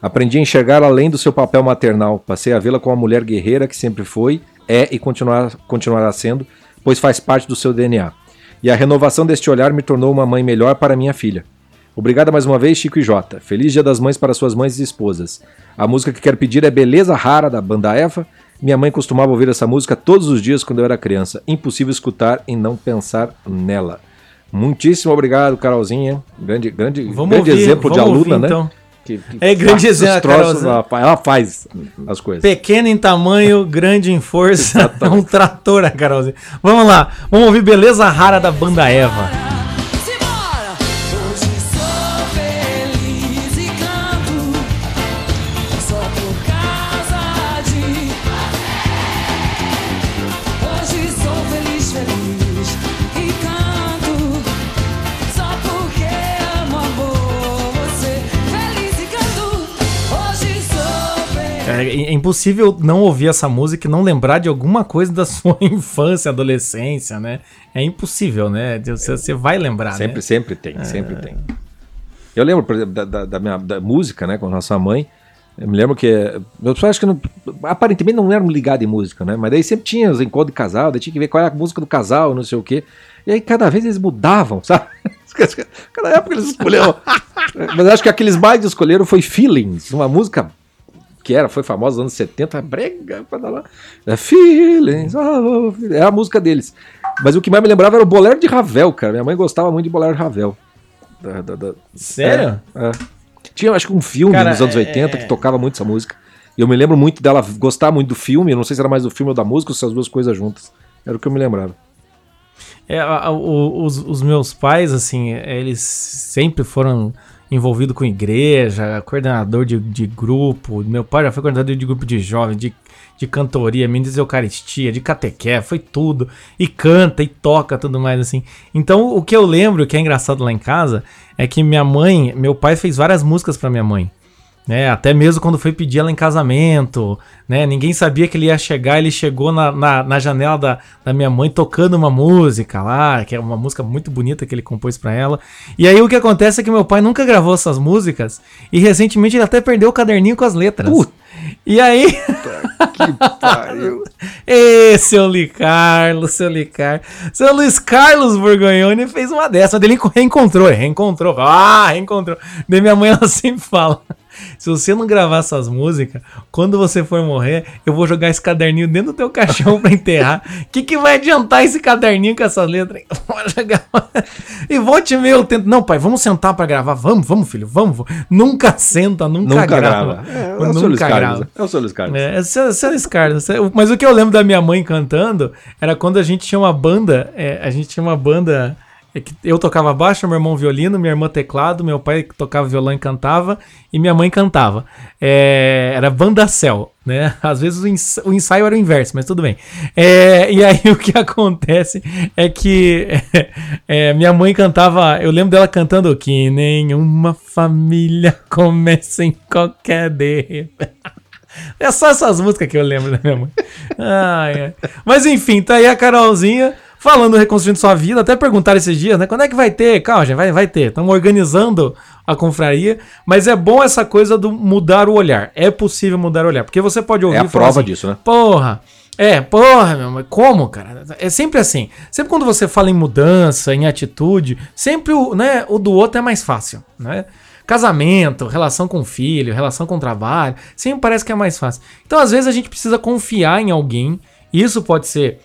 Aprendi a enxergar além do seu papel maternal. Passei a vê-la como uma mulher guerreira que sempre foi, é e continuar, continuará sendo, pois faz parte do seu DNA. E a renovação deste olhar me tornou uma mãe melhor para minha filha. Obrigado mais uma vez, Chico e Jota. Feliz Dia das Mães para suas mães e esposas. A música que quero pedir é Beleza Rara, da banda Eva. Minha mãe costumava ouvir essa música todos os dias quando eu era criança. Impossível escutar e não pensar nela. Muitíssimo obrigado, Carolzinha. Grande, grande, Vamos grande ouvir, exemplo de aluna, ouvir, né? então. Que- que É grande exemplo, troços, ela fa- ela faz as coisas. Pequeno em tamanho, grande em força. É um trator, a Carolzinha. Vamos lá, vamos ouvir Beleza Rara da banda Eva. É, é impossível não ouvir essa música e não lembrar de alguma coisa da sua infância, adolescência, né? É impossível, né? Você, você vai lembrar, Sempre, né? sempre tem, sempre tem. Eu lembro, por exemplo, da, da- da minha da música, né, com a nossa mãe. Eu me lembro que. Meus pais acho que não, aparentemente não eram ligados em música, né? Mas daí sempre tinha os encontros de casal, daí tinha que ver qual era a música do casal, não sei o quê. E aí cada vez eles mudavam, sabe? Cada época eles escolheram. Mas acho que aqueles mais escolheram foi Feelings, uma música que era, foi famosa nos anos 70, brega, pra dar lá. É Feelings, oh, é a música deles. Mas o que mais me lembrava era o Bolero de Ravel, cara. Minha mãe gostava muito de Bolero de Ravel. Da- da- da- Sério? É, é. Tinha, acho que um filme Cara, nos anos é- 80 que tocava muito essa música. E eu me lembro muito dela gostar muito do filme. Não sei se era mais do filme ou da música ou se as duas coisas juntas. Era o que eu me lembrava. É, a- a- os, os meus pais, assim, eles sempre foram envolvidos com igreja, coordenador de, de grupo. Meu pai já foi coordenador de grupo de jovens, de, de cantoria, ministro de eucaristia, de catequé, foi tudo. E canta, e toca, tudo mais, assim. Então, o que eu lembro, que é engraçado lá em casa, é que minha mãe, meu pai fez várias músicas pra minha mãe. Né, até mesmo quando foi pedir ela em casamento, né? Ninguém sabia que ele ia chegar, ele chegou na, na, na janela da, da minha mãe tocando uma música lá, que é uma música muito bonita que ele compôs pra ela. E aí o que acontece é que meu pai nunca gravou essas músicas e recentemente ele até perdeu o caderninho com as letras. E aí. que pariu. Ê, seu Li Carlos, seu Li Carlos. Seu Luiz Carlos Borgonhoni fez uma dessa. Ele reencontrou, reencontrou. Ah, reencontrou. Daí minha mãe ela sempre fala. Se você não gravar essas músicas, quando você for morrer, eu vou jogar esse caderninho dentro do teu caixão pra enterrar. O que, que vai adiantar esse caderninho com essas letras? Vou jogar- e volte e meia eu tento. Não, pai, vamos sentar pra gravar. Vamos, vamos, filho, vamos. Nunca senta, nunca, Nunca grava. grava. É, é o seu Luiz Carlos. É o seu Luiz Carlos. É, é seu, seu Luiz Carlos. Mas o que eu lembro da minha mãe cantando era quando a gente tinha uma banda. é, a gente tinha uma banda. É que Eu tocava baixo, meu irmão violino, minha irmã teclado, meu pai tocava violão e cantava, e minha mãe cantava. É, era banda céu, né? Às vezes o ens- o ensaio era o inverso, mas tudo bem. É, e aí o que acontece é que é, minha mãe cantava, eu lembro dela cantando que nenhuma família começa em qualquer de é só essas músicas que eu lembro da minha mãe. Ai. Mas enfim, tá aí a Carolzinha falando Reconstruindo Sua Vida. Até perguntaram esses dias, né? Quando é que vai ter? Calma, gente, vai, vai ter. Estamos organizando a confraria. Mas é bom essa coisa do mudar o olhar. É possível mudar o olhar. Porque você pode ouvir É a prova assim, disso, né? Porra. É, porra, meu, mas como, cara? É sempre assim. Sempre quando você fala em mudança, em atitude, sempre o, né, o do outro é mais fácil, né? Casamento, relação com filho, relação com trabalho, sempre parece que é mais fácil. Então, às vezes, a gente precisa confiar em alguém. Isso pode ser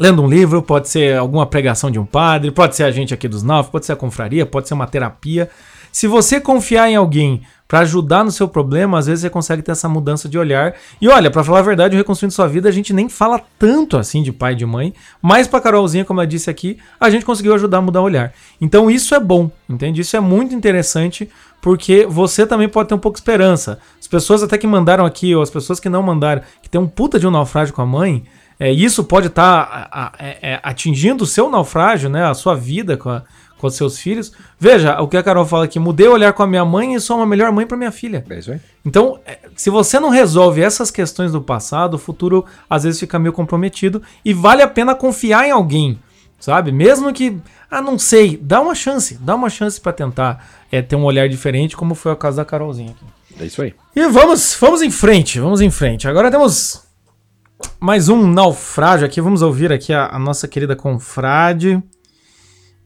lendo um livro, pode ser alguma pregação de um padre, pode ser a gente aqui dos Nove, pode ser a confraria, pode ser uma terapia. Se você confiar em alguém para ajudar no seu problema, às vezes você consegue ter essa mudança de olhar. E olha, para falar a verdade, o Reconstruindo Sua Vida, a gente nem fala tanto assim de pai e de mãe, mas pra Carolzinha, como ela disse aqui, a gente conseguiu ajudar a mudar o olhar. Então isso é bom, entende? Isso é muito interessante, porque você também pode ter um pouco de esperança. As pessoas até que mandaram aqui, ou as pessoas que não mandaram, que tem um puta de um naufrágio com a mãe, é, isso pode estar atingindo o seu naufrágio, né? A sua vida com, a- com os seus filhos. Veja, o que a Carol fala aqui, mudei o olhar com a minha mãe e sou uma melhor mãe para minha filha. É isso aí. Então, é, se você não resolve essas questões do passado, o futuro às vezes fica meio comprometido e vale a pena confiar em alguém, sabe? Mesmo que, ah, não sei, dá uma chance, dá uma chance para tentar é, ter um olhar diferente, como foi o caso da Carolzinha aqui. É isso aí. E vamos, vamos em frente, vamos em frente. Agora temos mais um naufrágio aqui. Vamos ouvir aqui a, a nossa querida confrade.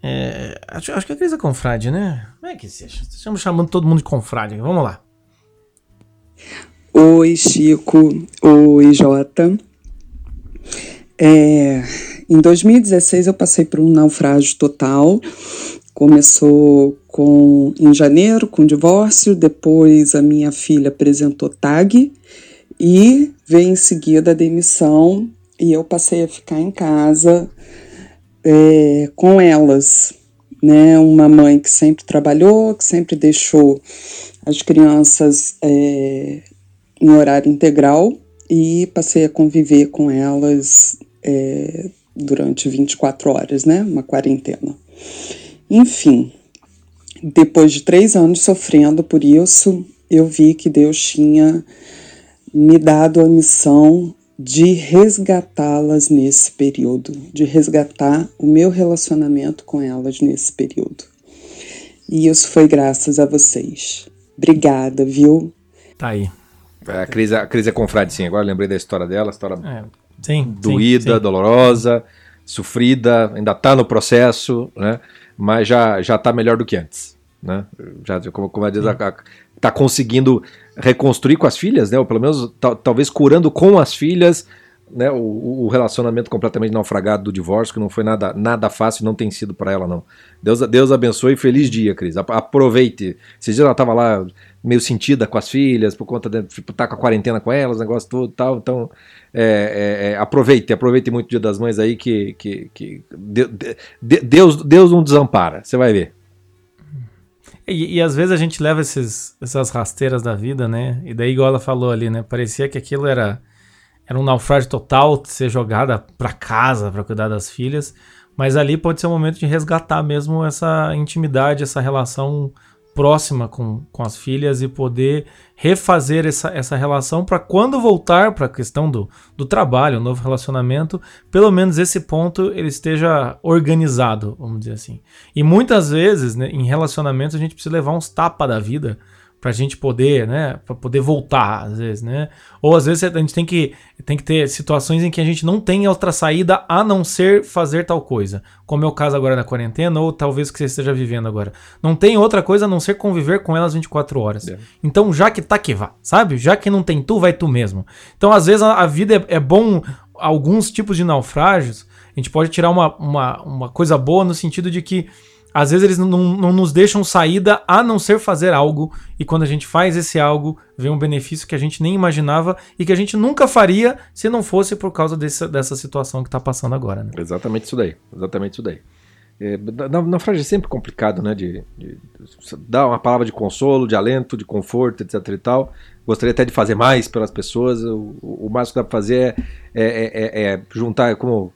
É, acho, acho que é a Crisa Confrade, né? Como é que se Estamos chamando todo mundo de confrade. Vamos lá. Oi, Chico. Oi, Jota. É, em 2016 eu passei por um naufrágio total. Começou com em janeiro com divórcio, depois a minha filha apresentou tag e veio em seguida a demissão e eu passei a ficar em casa é, com elas, né? Uma mãe que sempre trabalhou, que sempre deixou as crianças é, em horário integral e passei a conviver com elas é, durante 24 horas, né? Uma quarentena. Enfim, depois de três anos sofrendo por isso, eu vi que Deus tinha me dado a missão de resgatá-las nesse período, de resgatar o meu relacionamento com elas nesse período. E isso foi graças a vocês. Obrigada, viu? Tá aí. É, A Cris, a Cris é confrade, sim. Agora lembrei da história dela, história É, sim, doída, sim, sim. dolorosa, sofrida, ainda tá no processo, né? Mas já, já tá melhor do que antes, né? Já, como, como diz, a, a, tá conseguindo reconstruir com as filhas, né? Ou pelo menos tal- talvez curando com as filhas, né? O, o relacionamento completamente naufragado do divórcio, que não foi nada, nada fácil, não tem sido para ela, não. Deus, Deus abençoe e feliz dia, Cris. Ap- Aproveite. Esses dias ela tava lá meio sentida com as filhas, por conta de tipo, tá com a quarentena com elas, negócio todo e tal. Então, é, é, é, aproveite, aproveite muito o Dia das Mães aí, que, que, que de- de- de- Deus, Deus não desampara, você vai ver. E, e às vezes a gente leva esses, essas rasteiras da vida, né? E daí, igual ela falou ali, né? Parecia que aquilo era, era um naufrágio total, ser jogada pra casa pra cuidar das filhas. Mas ali pode ser um momento de resgatar mesmo essa intimidade, essa relação próxima com, com as filhas e poder refazer essa, essa relação para quando voltar para a questão do, do trabalho, o novo relacionamento, pelo menos esse ponto ele esteja organizado, vamos dizer assim. E muitas vezes, né, em relacionamentos, a gente precisa levar uns tapas da vida pra gente poder, né, pra poder voltar, às vezes, né? Ou às vezes a gente tem que, tem que ter situações em que a gente não tem outra saída a não ser fazer tal coisa. Como é o caso agora da quarentena, ou talvez o que você esteja vivendo agora. Não tem outra coisa a não ser conviver com elas 24 horas. É. Então, já que tá que vá, sabe? Já que não tem tu, vai tu mesmo. Então, às vezes, a, a vida é, é bom, alguns tipos de naufrágios, a gente pode tirar uma, uma, uma coisa boa no sentido de que às vezes eles não, não nos deixam saída a não ser fazer algo, e quando a gente faz esse algo, vem um benefício que a gente nem imaginava e que a gente nunca faria se não fosse por causa desse, dessa situação que tá passando agora, né? Exatamente isso daí. Exatamente isso daí. É, na, naufrágio é sempre complicado, né? De, de dar uma palavra de consolo, de alento, de conforto, etc e tal. Gostaria até de fazer mais pelas pessoas. O, o máximo que dá pra fazer é, é, é- é juntar, como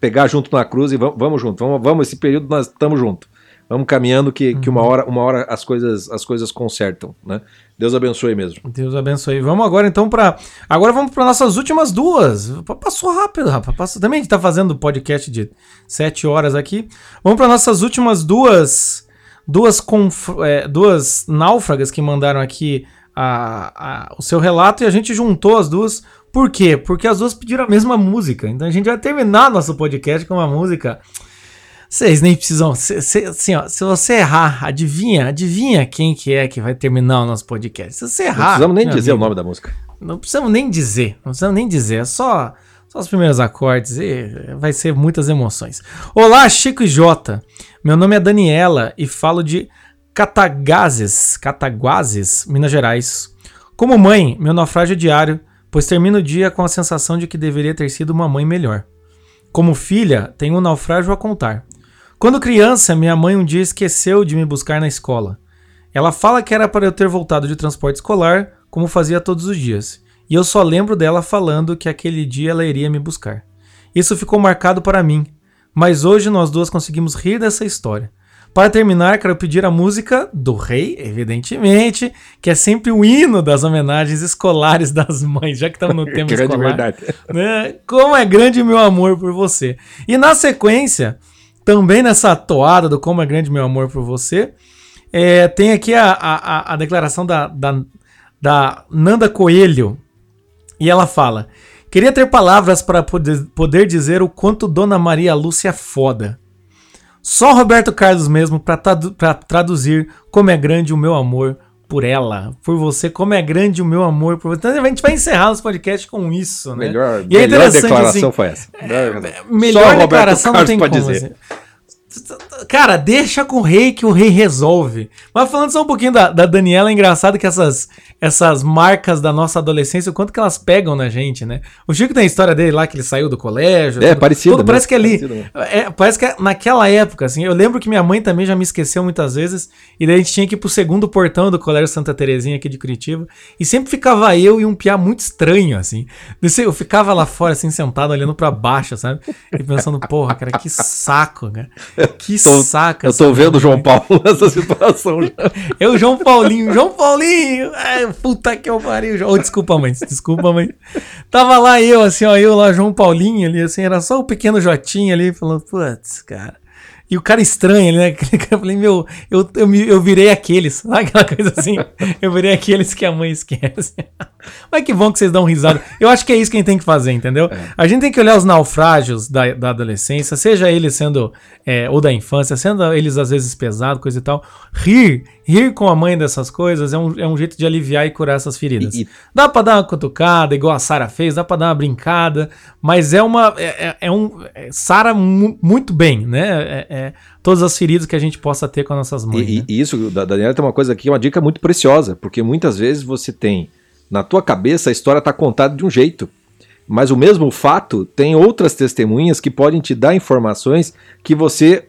pegar junto na cruz e vamos, vamos junto. Vamos, vamos, esse período nós estamos juntos. Vamos caminhando que, que uma hora, uma hora as coisas, as coisas consertam, né? Deus abençoe mesmo. Deus abençoe. Vamos agora então para Agora vamos para nossas últimas duas. Pa- Passou rápido, rapaz. Passou... Também a gente tá fazendo podcast de sete horas aqui. Vamos para nossas últimas duas. Duas, conf... é, duas náufragas que mandaram aqui a, a- o seu relato e a gente juntou as duas. Por quê? Porque as duas pediram a mesma música. Então a gente vai terminar nosso podcast com uma música. Vocês nem precisam. assim, ó, se você errar, adivinha, adivinha quem que é que vai terminar o nosso podcast. Se você Não errar. precisamos nem dizer o amigo, nome da música. Não precisamos nem dizer. Não precisamos nem dizer. É só, só os primeiros acordes e vai ser muitas emoções. Olá, Chico e Jota. Meu nome é Daniela e falo de Catagazes, Cataguases, Minas Gerais. Como mãe, meu naufrágio é diário, pois termino o dia com a sensação de que deveria ter sido uma mãe melhor. Como filha, tenho um naufrágio a contar. Quando criança, minha mãe um dia esqueceu de me buscar na escola. Ela fala que era para eu ter voltado de transporte escolar, como fazia todos os dias. E eu só lembro dela falando que aquele dia ela iria me buscar. Isso ficou marcado para mim, mas hoje nós duas conseguimos rir dessa história. Para terminar, quero pedir a música do Rei, evidentemente, que é sempre o hino das homenagens escolares das mães, já que estamos no tema Que é de escolar. verdade. né? Como é grande meu amor por você. E na sequência, também nessa toada do Como é grande meu amor por você, é, tem aqui a, a, a- declaração da, da, da Nanda Coelho. E ela fala: Queria ter palavras para poder, poder dizer o quanto Dona Maria Lúcia é foda. Só Roberto Carlos mesmo para traduzir como é grande o meu amor por ela, por você, como é grande o meu amor por você. Então a gente vai encerrar os podcasts com isso, né? Melhor, E é melhor interessante, declaração assim, foi essa. Melhor Só o Roberto declaração não tem pode como. dizer. assim. Cara, deixa com o rei que o rei resolve. Mas falando só um pouquinho da, da Daniela, é engraçado que essas, essas marcas da nossa adolescência, o quanto que elas pegam na gente, né? O Chico tem a história dele lá que ele saiu do colégio. É, tudo- parecido tudo parece que ali. parecido mesmo. é, parece que é naquela época, assim. Eu lembro que minha mãe também já me esqueceu muitas vezes. E daí a gente tinha que ir pro segundo portão do Colégio Santa Terezinha aqui de Curitiba. E sempre ficava eu e um piá muito estranho, assim. Eu ficava lá fora, assim, sentado, olhando pra baixo, sabe? E pensando, porra, cara, que saco, cara. Que Tô- saco. eu tô vendo o João mulher. Paulo nessa situação já. Eu, João Paulinho, João Paulinho! É, puta que eu pariu. Oh, desculpa, mãe, desculpa, mãe. Tava lá eu, assim, ó, eu lá, João Paulinho ali, assim, era só o pequeno Jotinho ali, falando, putz, cara. E o cara estranho né? Eu falei, meu, eu, eu, eu virei aqueles, sabe aquela coisa assim? Eu virei aqueles que a mãe esquece. Mas que bom que vocês dão risada. Eu acho que é isso que a gente tem que fazer, entendeu? A gente tem que olhar os naufrágios da, da adolescência, seja eles sendo, é, ou da infância, sendo eles às vezes pesados, coisa e tal. Rir, rir com a mãe dessas coisas é um, é um jeito de aliviar e curar essas feridas. Dá pra dar uma cutucada, igual a Sara fez, dá pra dar uma brincada, mas é uma. É, é- é um. é- Sara mu- muito bem, né? É, é todas as feridas que a gente possa ter com as nossas mães. E, né? e isso, da Daniela tem uma coisa aqui, uma dica muito preciosa, porque muitas vezes você tem, na tua cabeça, a história está contada de um jeito, mas o mesmo fato tem outras testemunhas que podem te dar informações que você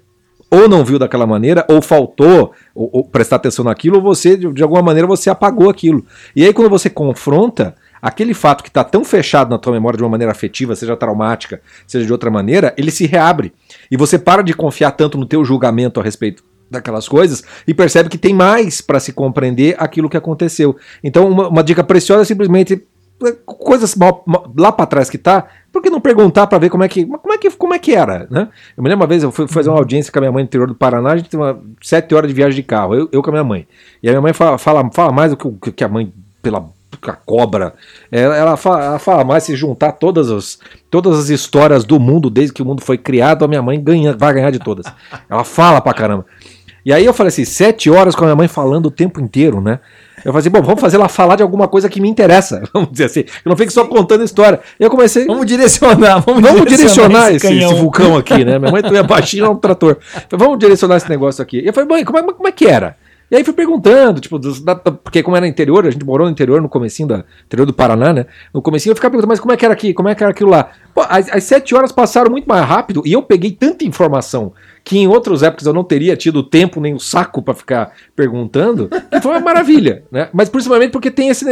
ou não viu daquela maneira, ou faltou ou, ou prestar atenção naquilo, ou você, de, de alguma maneira, você apagou aquilo. E aí, quando você confronta aquele fato que está tão fechado na tua memória de uma maneira afetiva, seja traumática, seja de outra maneira, ele se reabre. E você para de confiar tanto no teu julgamento a respeito daquelas coisas e percebe que tem mais para se compreender aquilo que aconteceu. Então, uma, uma dica preciosa é simplesmente é, coisas mal- mal- lá para trás que tá, Por que não perguntar para ver como é que, como é que, como é que era, né? Eu me lembro uma vez, eu fui fazer uma audiência com a minha mãe no interior do Paraná, a gente tem uma sete horas de viagem de carro, eu, eu com a minha mãe. E a minha mãe fala, fala, fala mais do que, que a mãe, pela a cobra, ela, ela, fala, ela fala mais se juntar todas as, todas as histórias do mundo, desde que o mundo foi criado, a minha mãe ganha, vai ganhar de todas. Ela fala pra caramba. E aí eu falei assim, sete horas com a minha mãe falando o tempo inteiro, né? Eu falei assim, bom, vamos fazer ela falar de alguma coisa que me interessa, vamos dizer assim. Eu não fique só contando história. E eu comecei. Vamos direcionar, vamos, Vamos direcionar esse, canhão. esse vulcão aqui, né? Minha mãe é baixinha, é um trator. Falei, vamos direcionar esse negócio aqui. E eu falei, mãe, como é, como é que era? E aí fui perguntando, tipo, da- porque como era interior, a gente morou no interior, no comecinho da interior do Paraná, né? No comecinho eu ficava perguntando, mas como é que era aqui? Como é que era aquilo lá? Pô, as, as sete horas passaram muito mais rápido e eu peguei tanta informação que em outras épocas eu não teria tido tempo nem o saco pra ficar perguntando, que foi uma maravilha, né? Mas principalmente porque tem esse...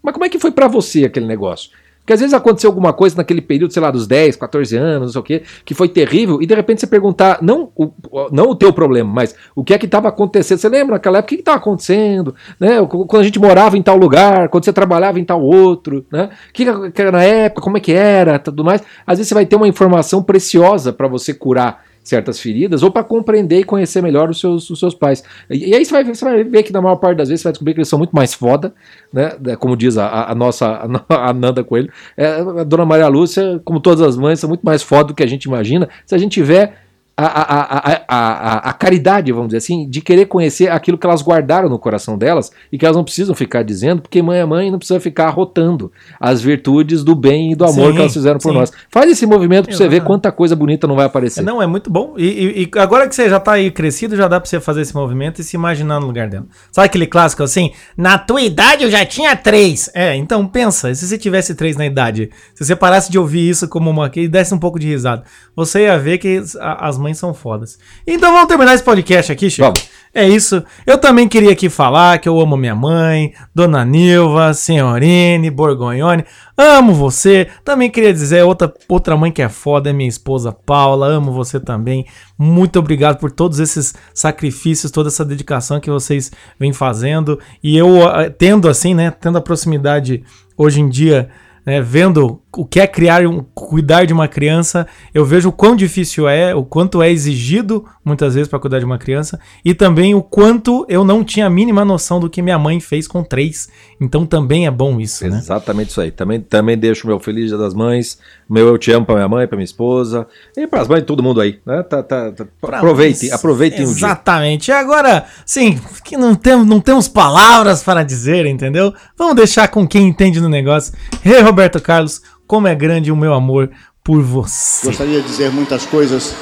Mas como é que foi pra você aquele negócio? Porque às vezes aconteceu alguma coisa naquele período, sei lá, dos 10, 14 anos, não sei o quê, que foi terrível, e de repente você perguntar, não o, não o teu problema, mas o que é que estava acontecendo. Você lembra naquela época o que estava acontecendo? Né? Quando a gente morava em tal lugar, quando você trabalhava em tal outro, né? O que, que era na época, como é que era, tudo mais. Às vezes você vai ter uma informação preciosa para você curar certas feridas ou para compreender e conhecer melhor os seus, os seus pais. E, e aí você vai, você vai ver que na maior parte das vezes você vai descobrir que eles são muito mais foda, né? É, Como diz a, a- nossa a, no- a Nanda Coelho. É, a dona Maria Lúcia, como todas as mães, são muito mais foda do que a gente imagina. Se a gente tiver a, a, a, a, caridade, vamos dizer assim, de querer conhecer aquilo que elas guardaram no coração delas e que elas não precisam ficar dizendo, porque mãe é mãe e não precisa ficar arrotando as virtudes do bem e do amor Sim, que elas fizeram por sim. nós. Faz esse movimento pra você ver quanta coisa bonita não vai aparecer. Não, é muito bom. E, e- e agora que você já tá aí crescido, já dá pra você fazer esse movimento e se imaginar no lugar dela. Sabe aquele clássico assim? Na tua idade eu já tinha três. É, então pensa, se você tivesse três na idade, se você parasse de ouvir isso como uma e desse um pouco de risada, você ia ver que as mães são fodas. Então vamos terminar esse podcast aqui, Chico. É isso. Eu também queria aqui falar que eu amo minha mãe, Dona Nilva, Senhorine, Borgonhone. Amo você. Também queria dizer outra, outra mãe que é foda, é minha esposa Paula. Amo você também. Muito obrigado por todos esses sacrifícios, toda essa dedicação que vocês vêm fazendo. E eu ah, tendo assim, né, tendo a proximidade hoje em dia né, vendo o que é criar um cuidar de uma criança, eu vejo o quão difícil é, o quanto é exigido muitas vezes para cuidar de uma criança e também o quanto eu não tinha a mínima noção do que minha mãe fez com três. Então também é bom isso, né? Exatamente isso aí. Também, também deixo meu feliz dia das mães, meu eu te amo pra minha mãe, pra minha esposa e para as mães de todo mundo aí, né? Tá, tá, tá- aproveitem, aproveitem o dia. Exatamente. E agora, sim, que não temos, não temos palavras para dizer, entendeu? Vamos deixar com quem entende no negócio. Rei Roberto Carlos, como é grande o meu amor por você. Gostaria de dizer muitas coisas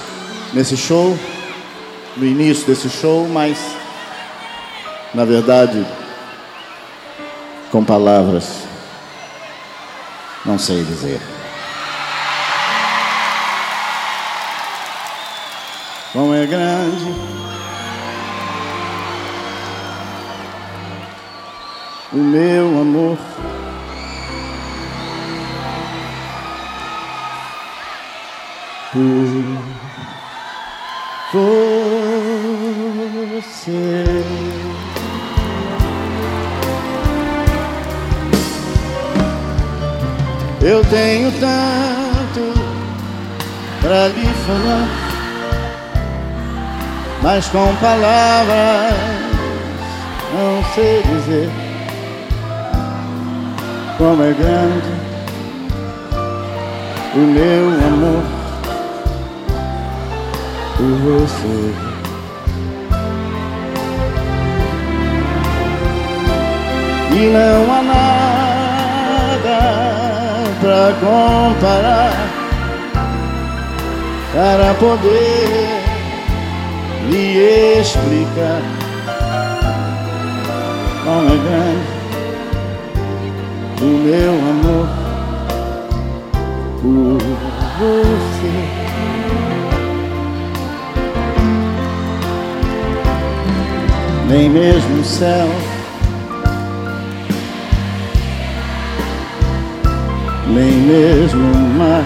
nesse show, no início desse show, mas na verdade, com palavras, não sei dizer. Como é grande o meu amor. Por você. Eu tenho tanto para lhe falar, mas com palavras não sei dizer como é grande o meu amor por você. E não há nada pra comparar para poder lhe explicar como é grande o meu amor por você. nem mesmo o céu. Nem mesmo o mar.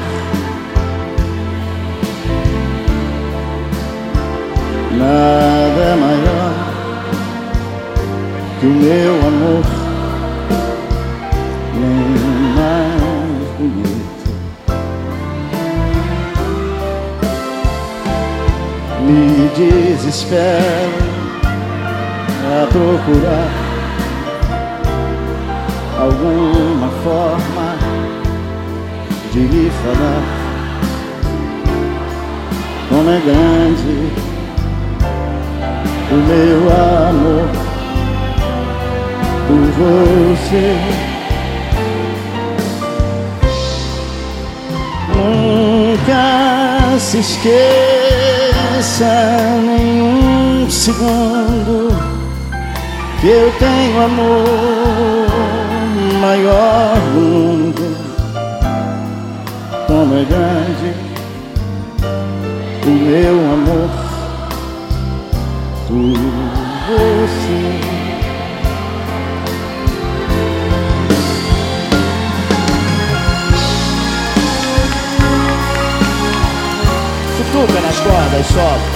Nada é maior que o meu amor, nem mais bonito. Me desespero a procurar alguma forma de lhe falar como é grande o meu amor por você. Nunca se esqueça nenhum segundo eu tenho amor maior do mundo. Como é grande o meu amor por você. Cutuca nas cordas, sobe.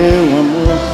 meu amor.